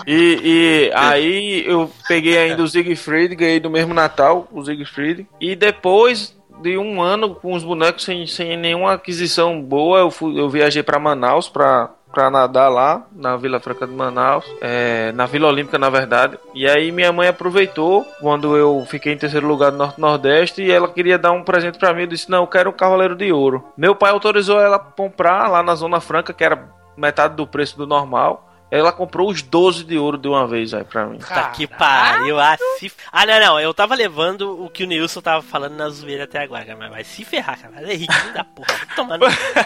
E, e aí eu peguei ainda o Siegfried, ganhei do mesmo Natal, o Siegfried. E depois de um ano com os bonecos sem, sem nenhuma aquisição boa, eu, fui, eu viajei pra Manaus pra, pra nadar lá, na Vila Franca de Manaus, é, na Vila Olímpica, na verdade. E aí minha mãe aproveitou quando eu fiquei em terceiro lugar no Norte-Nordeste e ela queria dar um presente pra mim. Eu disse: Não, eu quero um Cavaleiro de Ouro. Meu pai autorizou ela a comprar lá na Zona Franca, que era metade do preço do normal. Ela comprou os 12 de ouro de uma vez aí pra mim. Tá que pariu. Ah, se... ah, não, não. Eu tava levando o que o Nilson tava falando na zoeira até agora. Mas vai se ferrar, cara. É riquinho da porra. Tomando.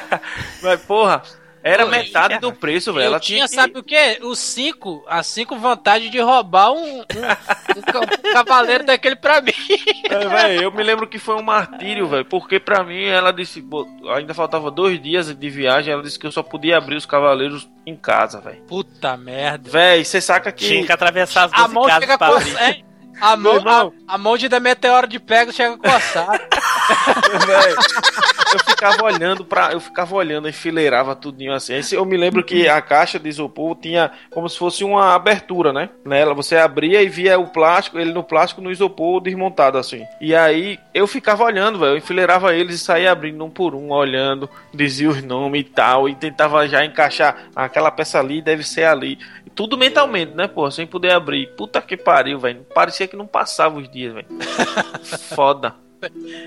Mas, porra, era Pô, metade do preço, velho. Eu Ela tinha, tinha que... sabe o quê? Os cinco, as cinco vontades de roubar um, um, um ca- cavaleiro daquele pra mim. É, velho, eu me lembro que foi um martírio, velho, porque pra mim ela disse, "Pô, ainda faltava dois dias de viagem, ela disse que eu só podia abrir os cavaleiros em casa, velho. Puta merda. Velho, você saca que Tinha que atravessar as A 12 mão casas pra abrir. é, A mão, a, a mão de da meteoro de pego chega a coçar. Eu ficava olhando para, eu ficava olhando, enfileirava tudinho assim. Aí Eu me lembro que a caixa de isopor tinha como se fosse uma abertura, né? Nela você abria e via o plástico, ele no plástico no isopor desmontado assim. E aí eu ficava olhando, velho, eu enfileirava eles e saía abrindo um por um, olhando, dizia os nomes e tal e tentava já encaixar "Ah, aquela peça ali deve ser ali. Tudo mentalmente, né, pô, sem poder abrir. Puta que pariu, velho. Parecia que não passava os dias, velho. Foda.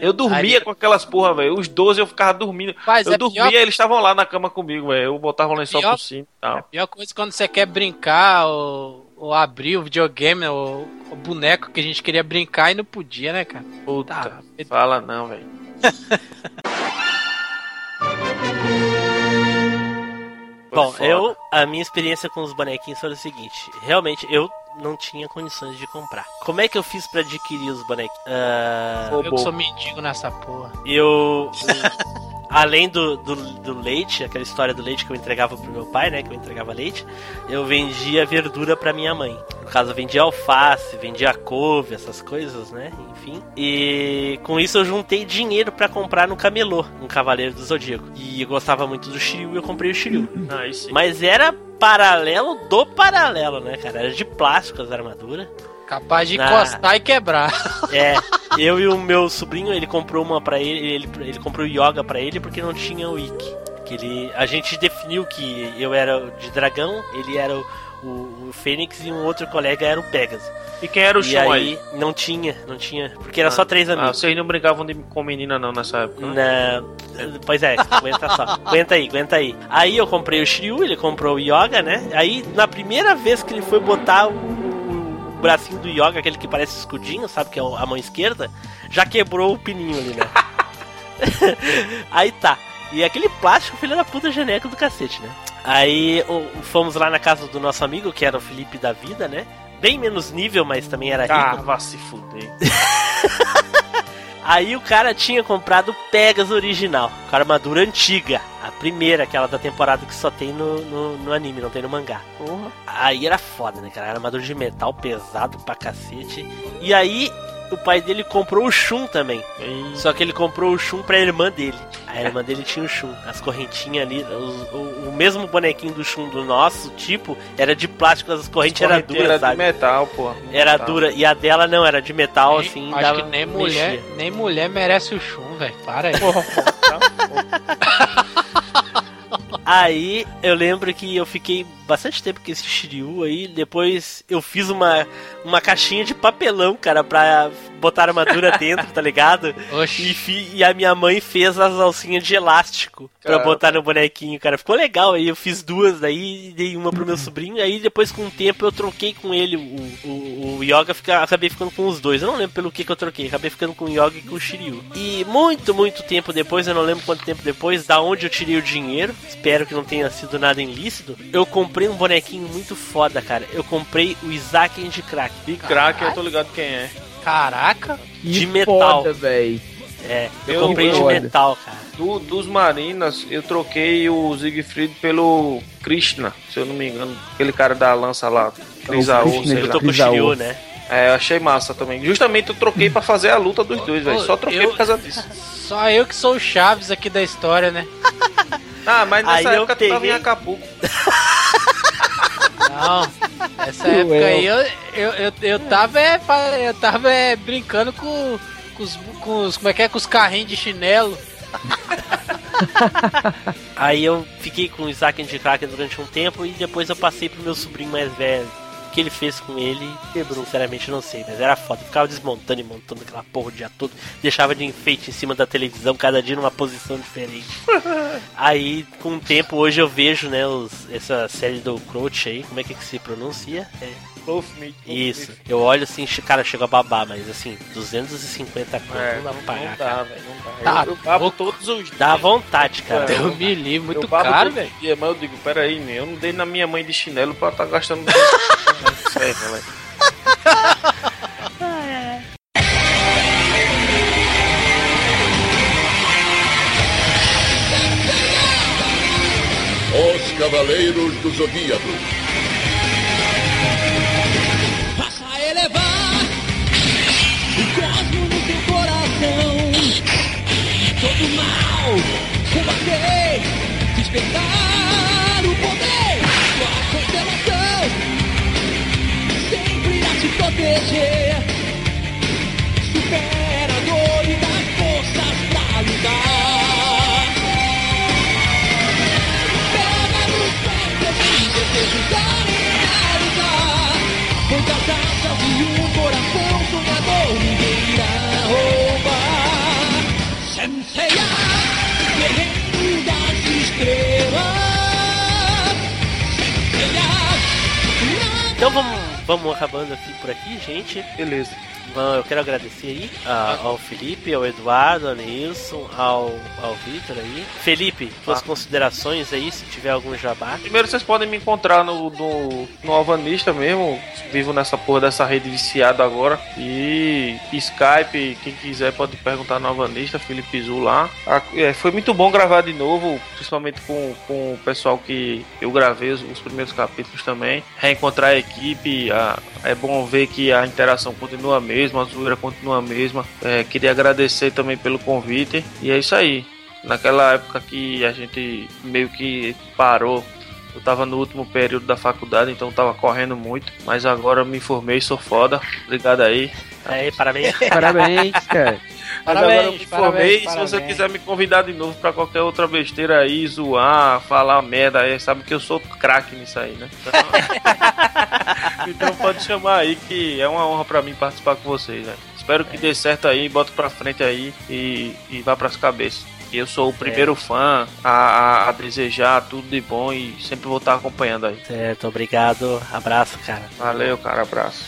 Eu dormia Aí- com aquelas porra, velho. Os 12 eu ficava dormindo. Mas eu é dormia pior- e eles estavam lá na cama comigo, velho. Eu botava o lençol Pior- por cima e tal. pior coisa quando você quer brincar ou, ou abrir o videogame ou o boneco que a gente queria brincar e não podia, né, cara? Puta, Tá. fala não, velho. Bom, eu, a minha experiência com os bonequinhos foi o seguinte: realmente eu não tinha condições de comprar. Como é que eu fiz pra adquirir os bonequinhos? Ah, Eu que sou mendigo nessa porra. eu. Além do, do, do leite, aquela história do leite que eu entregava pro meu pai, né? Que eu entregava leite, eu vendia verdura pra minha mãe. No caso, eu vendia alface, vendia couve, essas coisas, né? Enfim. E com isso eu juntei dinheiro pra comprar no camelô, um Cavaleiro do Zodíaco. E eu gostava muito do Shiryu e eu comprei o Shiryu. Sim. Mas era paralelo do paralelo, né, cara? Era de plástico as armaduras. Capaz de Ah. encostar e quebrar. É, eu e o meu sobrinho, ele comprou uma pra ele, ele, ele comprou o Yoga pra ele porque não tinha o Ikki. Que ele, a gente definiu que eu era de dragão, ele era o, o, o Fênix e um outro colega era o Pegasus. E quem era o e chão aí? aí? Não tinha, não tinha, porque era só três Ah, amigos. vocês não brincavam de, com menina não nessa época? né? Na... Pois é, aguenta só. aguenta aí, aguenta aí. Aí eu comprei o Shiryu, ele comprou o Yoga, né? Aí na primeira vez que ele foi botar o bracinho do Yoga, aquele que parece escudinho, sabe? Que é a mão esquerda, já quebrou o pininho ali, né? aí tá. E aquele plástico, filho da puta, geneco do cacete, né? Aí o- fomos lá na casa do nosso amigo, que era o Felipe da Vida, né? Bem menos nível, mas também era rico. Ah, vá se fuder. Aí o cara tinha comprado Pegas original, com a armadura antiga. A primeira, aquela da temporada que só tem no, no, no anime, não tem no mangá. Aí era foda, né, cara? Era armadura de metal pesado pra cacete. E aí o pai dele comprou o Shun também. Só que ele comprou o Shun pra irmã dele. A irmã dele tinha o Shun. As correntinhas ali, os- o, o mesmo bonequinho do Shun do nosso tipo, era de plástico, as correntes eram duras, de sabe? metal, pô. Era Metal. dura. E a dela não, era de metal, assim. Acho dava- que nem mulher, mexia. nem mulher merece o chum, velho. Para aí. Aí eu lembro que eu fiquei bastante tempo com esse Shiryu aí. Depois eu fiz uma, uma caixinha de papelão, cara, pra botar a armadura dentro, tá ligado? E, fi- e a minha mãe fez as alcinhas de elástico pra Cara. botar no bonequinho, cara. Ficou legal aí. Eu fiz duas daí, dei uma pro meu sobrinho. Aí depois, com o tempo, eu troquei com ele. O, o, o Yoga, fica, acabei ficando com os dois. Eu não lembro pelo que, que eu troquei. Acabei ficando com o Yoga e com o Shiryu. E muito, muito tempo depois, eu não lembro quanto tempo depois, da onde eu tirei o dinheiro. Espero que não tenha sido nada ilícito. Eu comprei um bonequinho muito foda, cara. Eu comprei o Isaac de Crack. De crack, eu tô ligado quem é. Caraca. De metal. Foda, véi. É, eu, comprei de metal, cara. Do- dos Marinas, eu troquei o Siegfried pelo Krishna, se eu não me engano. Aquele cara da lança lá. Krishna sei lá. Eu tô com o. Shiryu, né? É, eu achei massa também. Justamente eu troquei pra fazer a luta dos dois, velho. Só troquei Eu- por causa disso. Só eu que sou o Chaves aqui da história, né? Ah, mas nessa Aí eu época tu tava em peguei- Acapulco. Não, nessa época aí eu, eu, eu, eu tava, é, eu tava é, brincando com, com, os, com os. Como é que é? Com os carrinhos de chinelo. Aí eu fiquei com o Isaac de Crack durante um tempo e depois eu passei pro meu sobrinho mais velho. O que ele fez com ele quebrou. Sinceramente, não sei, mas era foda. Ficava desmontando e montando aquela porra o dia todo. Deixava de enfeite em cima da televisão, cada dia numa posição diferente. Aí, com o tempo, hoje eu vejo, né, os, essa série do Crouch aí. Como é que, que se pronuncia? É. Isso. Eu olho assim, cara, chega a babar, mas assim, 250 conto É, não dá pra pagar, não cara. dá, velho, não dá. Tá eu, eu babo todos os dias. Dá vontade, cara. É, Eu me livro, muito eu caro, velho. Mas eu digo, peraí, meu, eu não dei na minha mãe de chinelo pra tá gastando. Velho. Os Cavaleiros do Zodíaco. Sempre vamos, acabando aqui por aqui, gente. Beleza. Bom, eu quero agradecer aí a- ao Felipe, ao Eduardo, ao Nilson, ao, ao Vitor aí. Felipe, suas Ah. considerações aí, se tiver algum jabá. Primeiro vocês podem me encontrar no, no, no Alvanista mesmo. Vivo nessa porra dessa rede viciada agora. E Skype, quem quiser pode perguntar no Alvanista, Felipe Zu lá. Ah, é, foi muito bom gravar de novo, principalmente com, com o pessoal que eu gravei os, os primeiros capítulos também. Reencontrar a equipe, ah, é bom ver que a interação continua a mesma, a zoeira continua a mesma. É, queria agradecer também pelo convite. E é isso aí. Naquela época que a gente meio que parou eu tava no último período da faculdade, então tava correndo muito. Mas agora eu me formei, sou foda. Obrigado aí. Aí, parabéns. Parabéns, cara. Mas Parabéns, agora eu me formei. parabéns, Se você parabéns. quiser me convidar de novo pra qualquer outra besteira aí, zoar, falar merda aí, sabe que eu sou craque nisso aí, né? então pode chamar aí que é uma honra pra mim participar com vocês, né? Espero que dê certo aí, bota pra frente aí e, e vá pras cabeças. Eu sou o primeiro fã a, a- a desejar tudo de bom e sempre vou estar acompanhando aí. Certo, obrigado. Abraço, cara. Valeu, cara, abraço.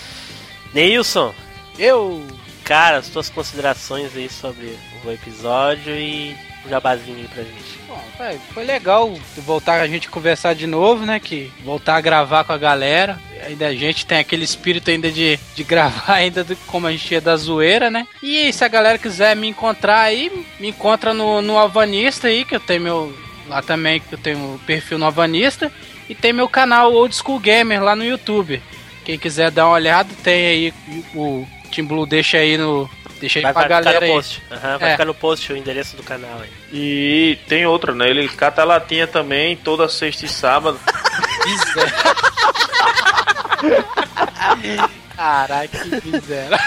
Neilson, Eu. Cara, as tuas considerações aí sobre o episódio e o jabazinho aí pra gente. Bom, véi, foi legal voltar a gente conversar de novo, né? Que voltar a gravar com a galera. Ainda a gente tem aquele espírito ainda de, de gravar ainda do, como a gente é da zoeira, né? E se a galera quiser me encontrar aí, me encontra no, no Alvanista aí, que eu tenho meu. Lá também, que eu tenho o perfil no Alvanista. E tem meu canal Old School Gamer lá no YouTube. Quem quiser dar uma olhada, tem aí o Team Blue deixa aí no. Deixa aí Vai, pra vai ficar galera no aí. post. Aham, vai É. ficar no post o endereço do canal aí. E tem outra, né? Ele cata latinha também, toda sexta e sábado. Caraca, que miséria.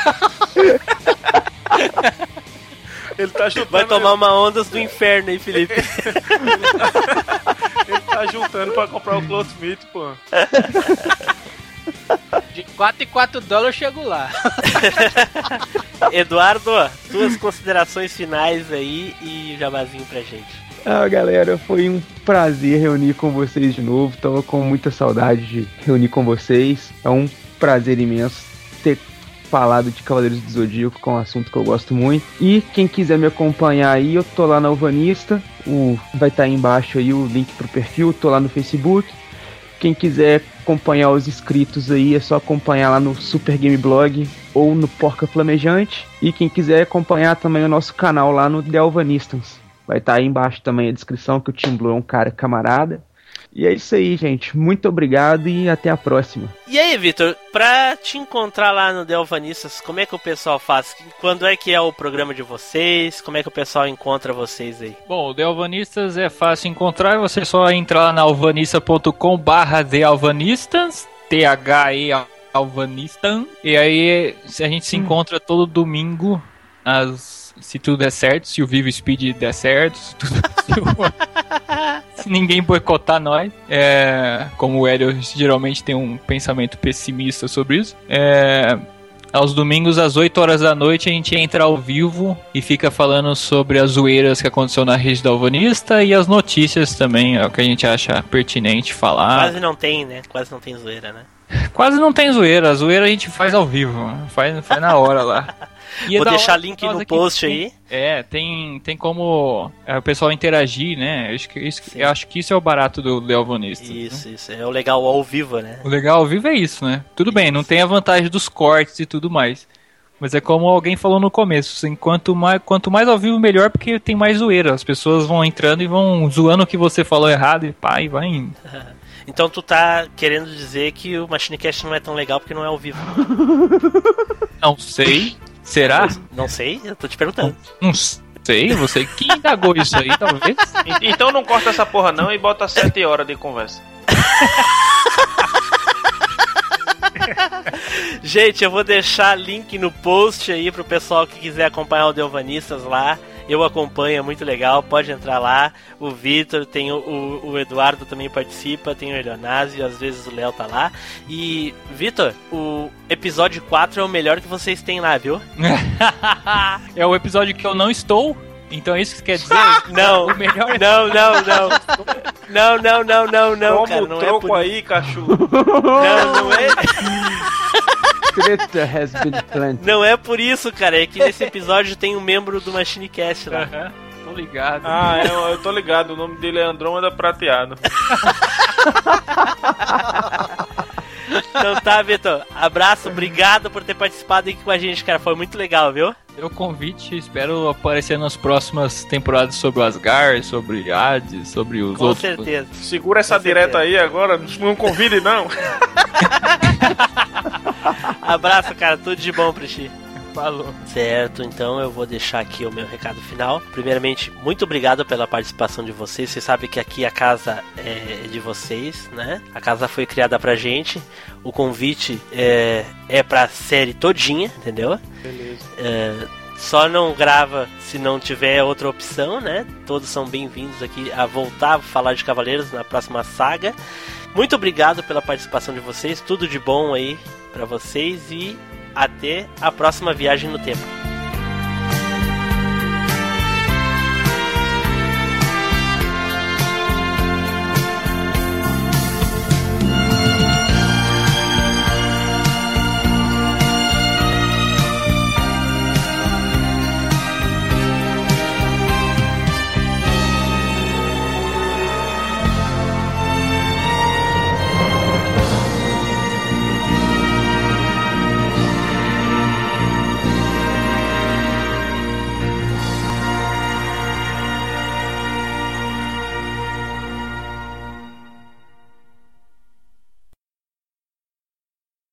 Ele tá chutando. Vai tomar uma ondas do inferno aí, Felipe. Ele tá juntando pra comprar o Clothsmith, pô. De 4 em 4 dólares eu chego lá. Eduardo, tuas considerações finais aí e jabazinho pra gente. Ah, galera, foi um prazer reunir com vocês de novo. Tava com muita saudade de reunir com vocês. É um prazer imenso ter falado de Cavaleiros do Zodíaco, que é um assunto que eu gosto muito. E quem quiser me acompanhar aí, eu tô lá na Alvanista. O, vai estar aí embaixo aí o link pro perfil, tô lá no Facebook. Quem quiser acompanhar os inscritos aí, é só acompanhar lá no Super Game Blog ou no Porca Flamejante. E quem quiser acompanhar também o nosso canal lá no The Alvanistans. Vai estar aí embaixo também a descrição que o Tim Blue é um cara camarada. E é isso aí, gente. Muito obrigado e até a próxima. E aí, Vitor, pra te encontrar lá no Delvanistas, como é que o pessoal faz? Quando é que é o programa de vocês? Como é que o pessoal encontra vocês aí? Bom, o The Alvanistas é fácil encontrar, você só entra lá na alvanista.com barra Alvanistas, T-H-E Alvanistan, e aí a gente se encontra todo domingo às se tudo der certo, se o Vivo Speed der certo, se, tudo, se, o, se ninguém boicotar nós. É, como o Hélio geralmente tem um pensamento pessimista sobre isso. É, aos domingos, às 8 horas da noite, a gente entra ao vivo e fica falando sobre as zoeiras que aconteceu na rede da Alvanista e as notícias também, é o que a gente acha pertinente falar. Quase não tem, né? Quase não tem zoeira, né? Quase não tem zoeira, a zoeira a gente faz ao vivo, faz, faz na hora lá. E é Vou deixar link no post tem, aí. É, tem, tem como é, o pessoal interagir, né? Eu acho que isso, eu acho que isso é o barato do Leovonistas. Isso, né? isso. É o legal ao vivo, né? O legal ao vivo é isso, né? Tudo isso. bem, não tem a vantagem dos cortes e tudo mais. Mas é como alguém falou no começo, assim, quanto mais, quanto mais ao vivo, melhor, porque tem mais zoeira. As pessoas vão entrando e vão zoando o que você falou errado e pá, e vai indo. Então tu tá querendo dizer que o Machinecast não é tão legal porque não é ao vivo. Não sei. Será? Não sei, eu tô te perguntando. Não sei, você que indagou isso aí, talvez. Então não corta essa porra não e bota 7 horas de conversa. Gente, eu vou deixar link no post aí pro pessoal que quiser acompanhar o Delvanistas lá. Eu acompanho, é muito legal, pode entrar lá. O Vitor, tem o, o, o, Eduardo também participa, tem o Elionásio, às vezes o Léo tá lá. E, Vitor, o episódio 4 é o melhor que vocês têm lá, viu? é o episódio que eu não estou. Então é isso que quer dizer? não, o melhor não, não, não. Não, não, não, não, não, Como cara, não troco é por... aí, cachorro. Não, não é. Treta has been planted. Não é por isso, cara. É que nesse episódio tem um membro do Machinecast lá. Uhum. Tô ligado. Ah, eu, eu tô ligado. O nome dele é Andrômeda Prateado. Então tá, Vitor. Abraço, obrigado por ter participado aqui com a gente, cara. Foi muito legal, viu? Deu convite, espero aparecer nas próximas temporadas sobre o Asgard, sobre Hades, sobre os com outros. Com certeza. Segura essa com direta certeza. aí agora, não convide não. Abraço, cara. Tudo de bom pra ti. Falou. Certo, então eu vou deixar aqui o meu recado final. Primeiramente, muito obrigado pela participação de vocês. Vocês sabem que aqui a casa é de vocês, né? A casa foi criada pra gente. O convite é, é pra série todinha, entendeu? Beleza. É, só não grava se não tiver outra opção, né? Todos são bem-vindos aqui a voltar a falar de Cavaleiros na próxima saga. Muito obrigado pela participação de vocês. Tudo de bom aí para vocês e até a próxima viagem no tempo.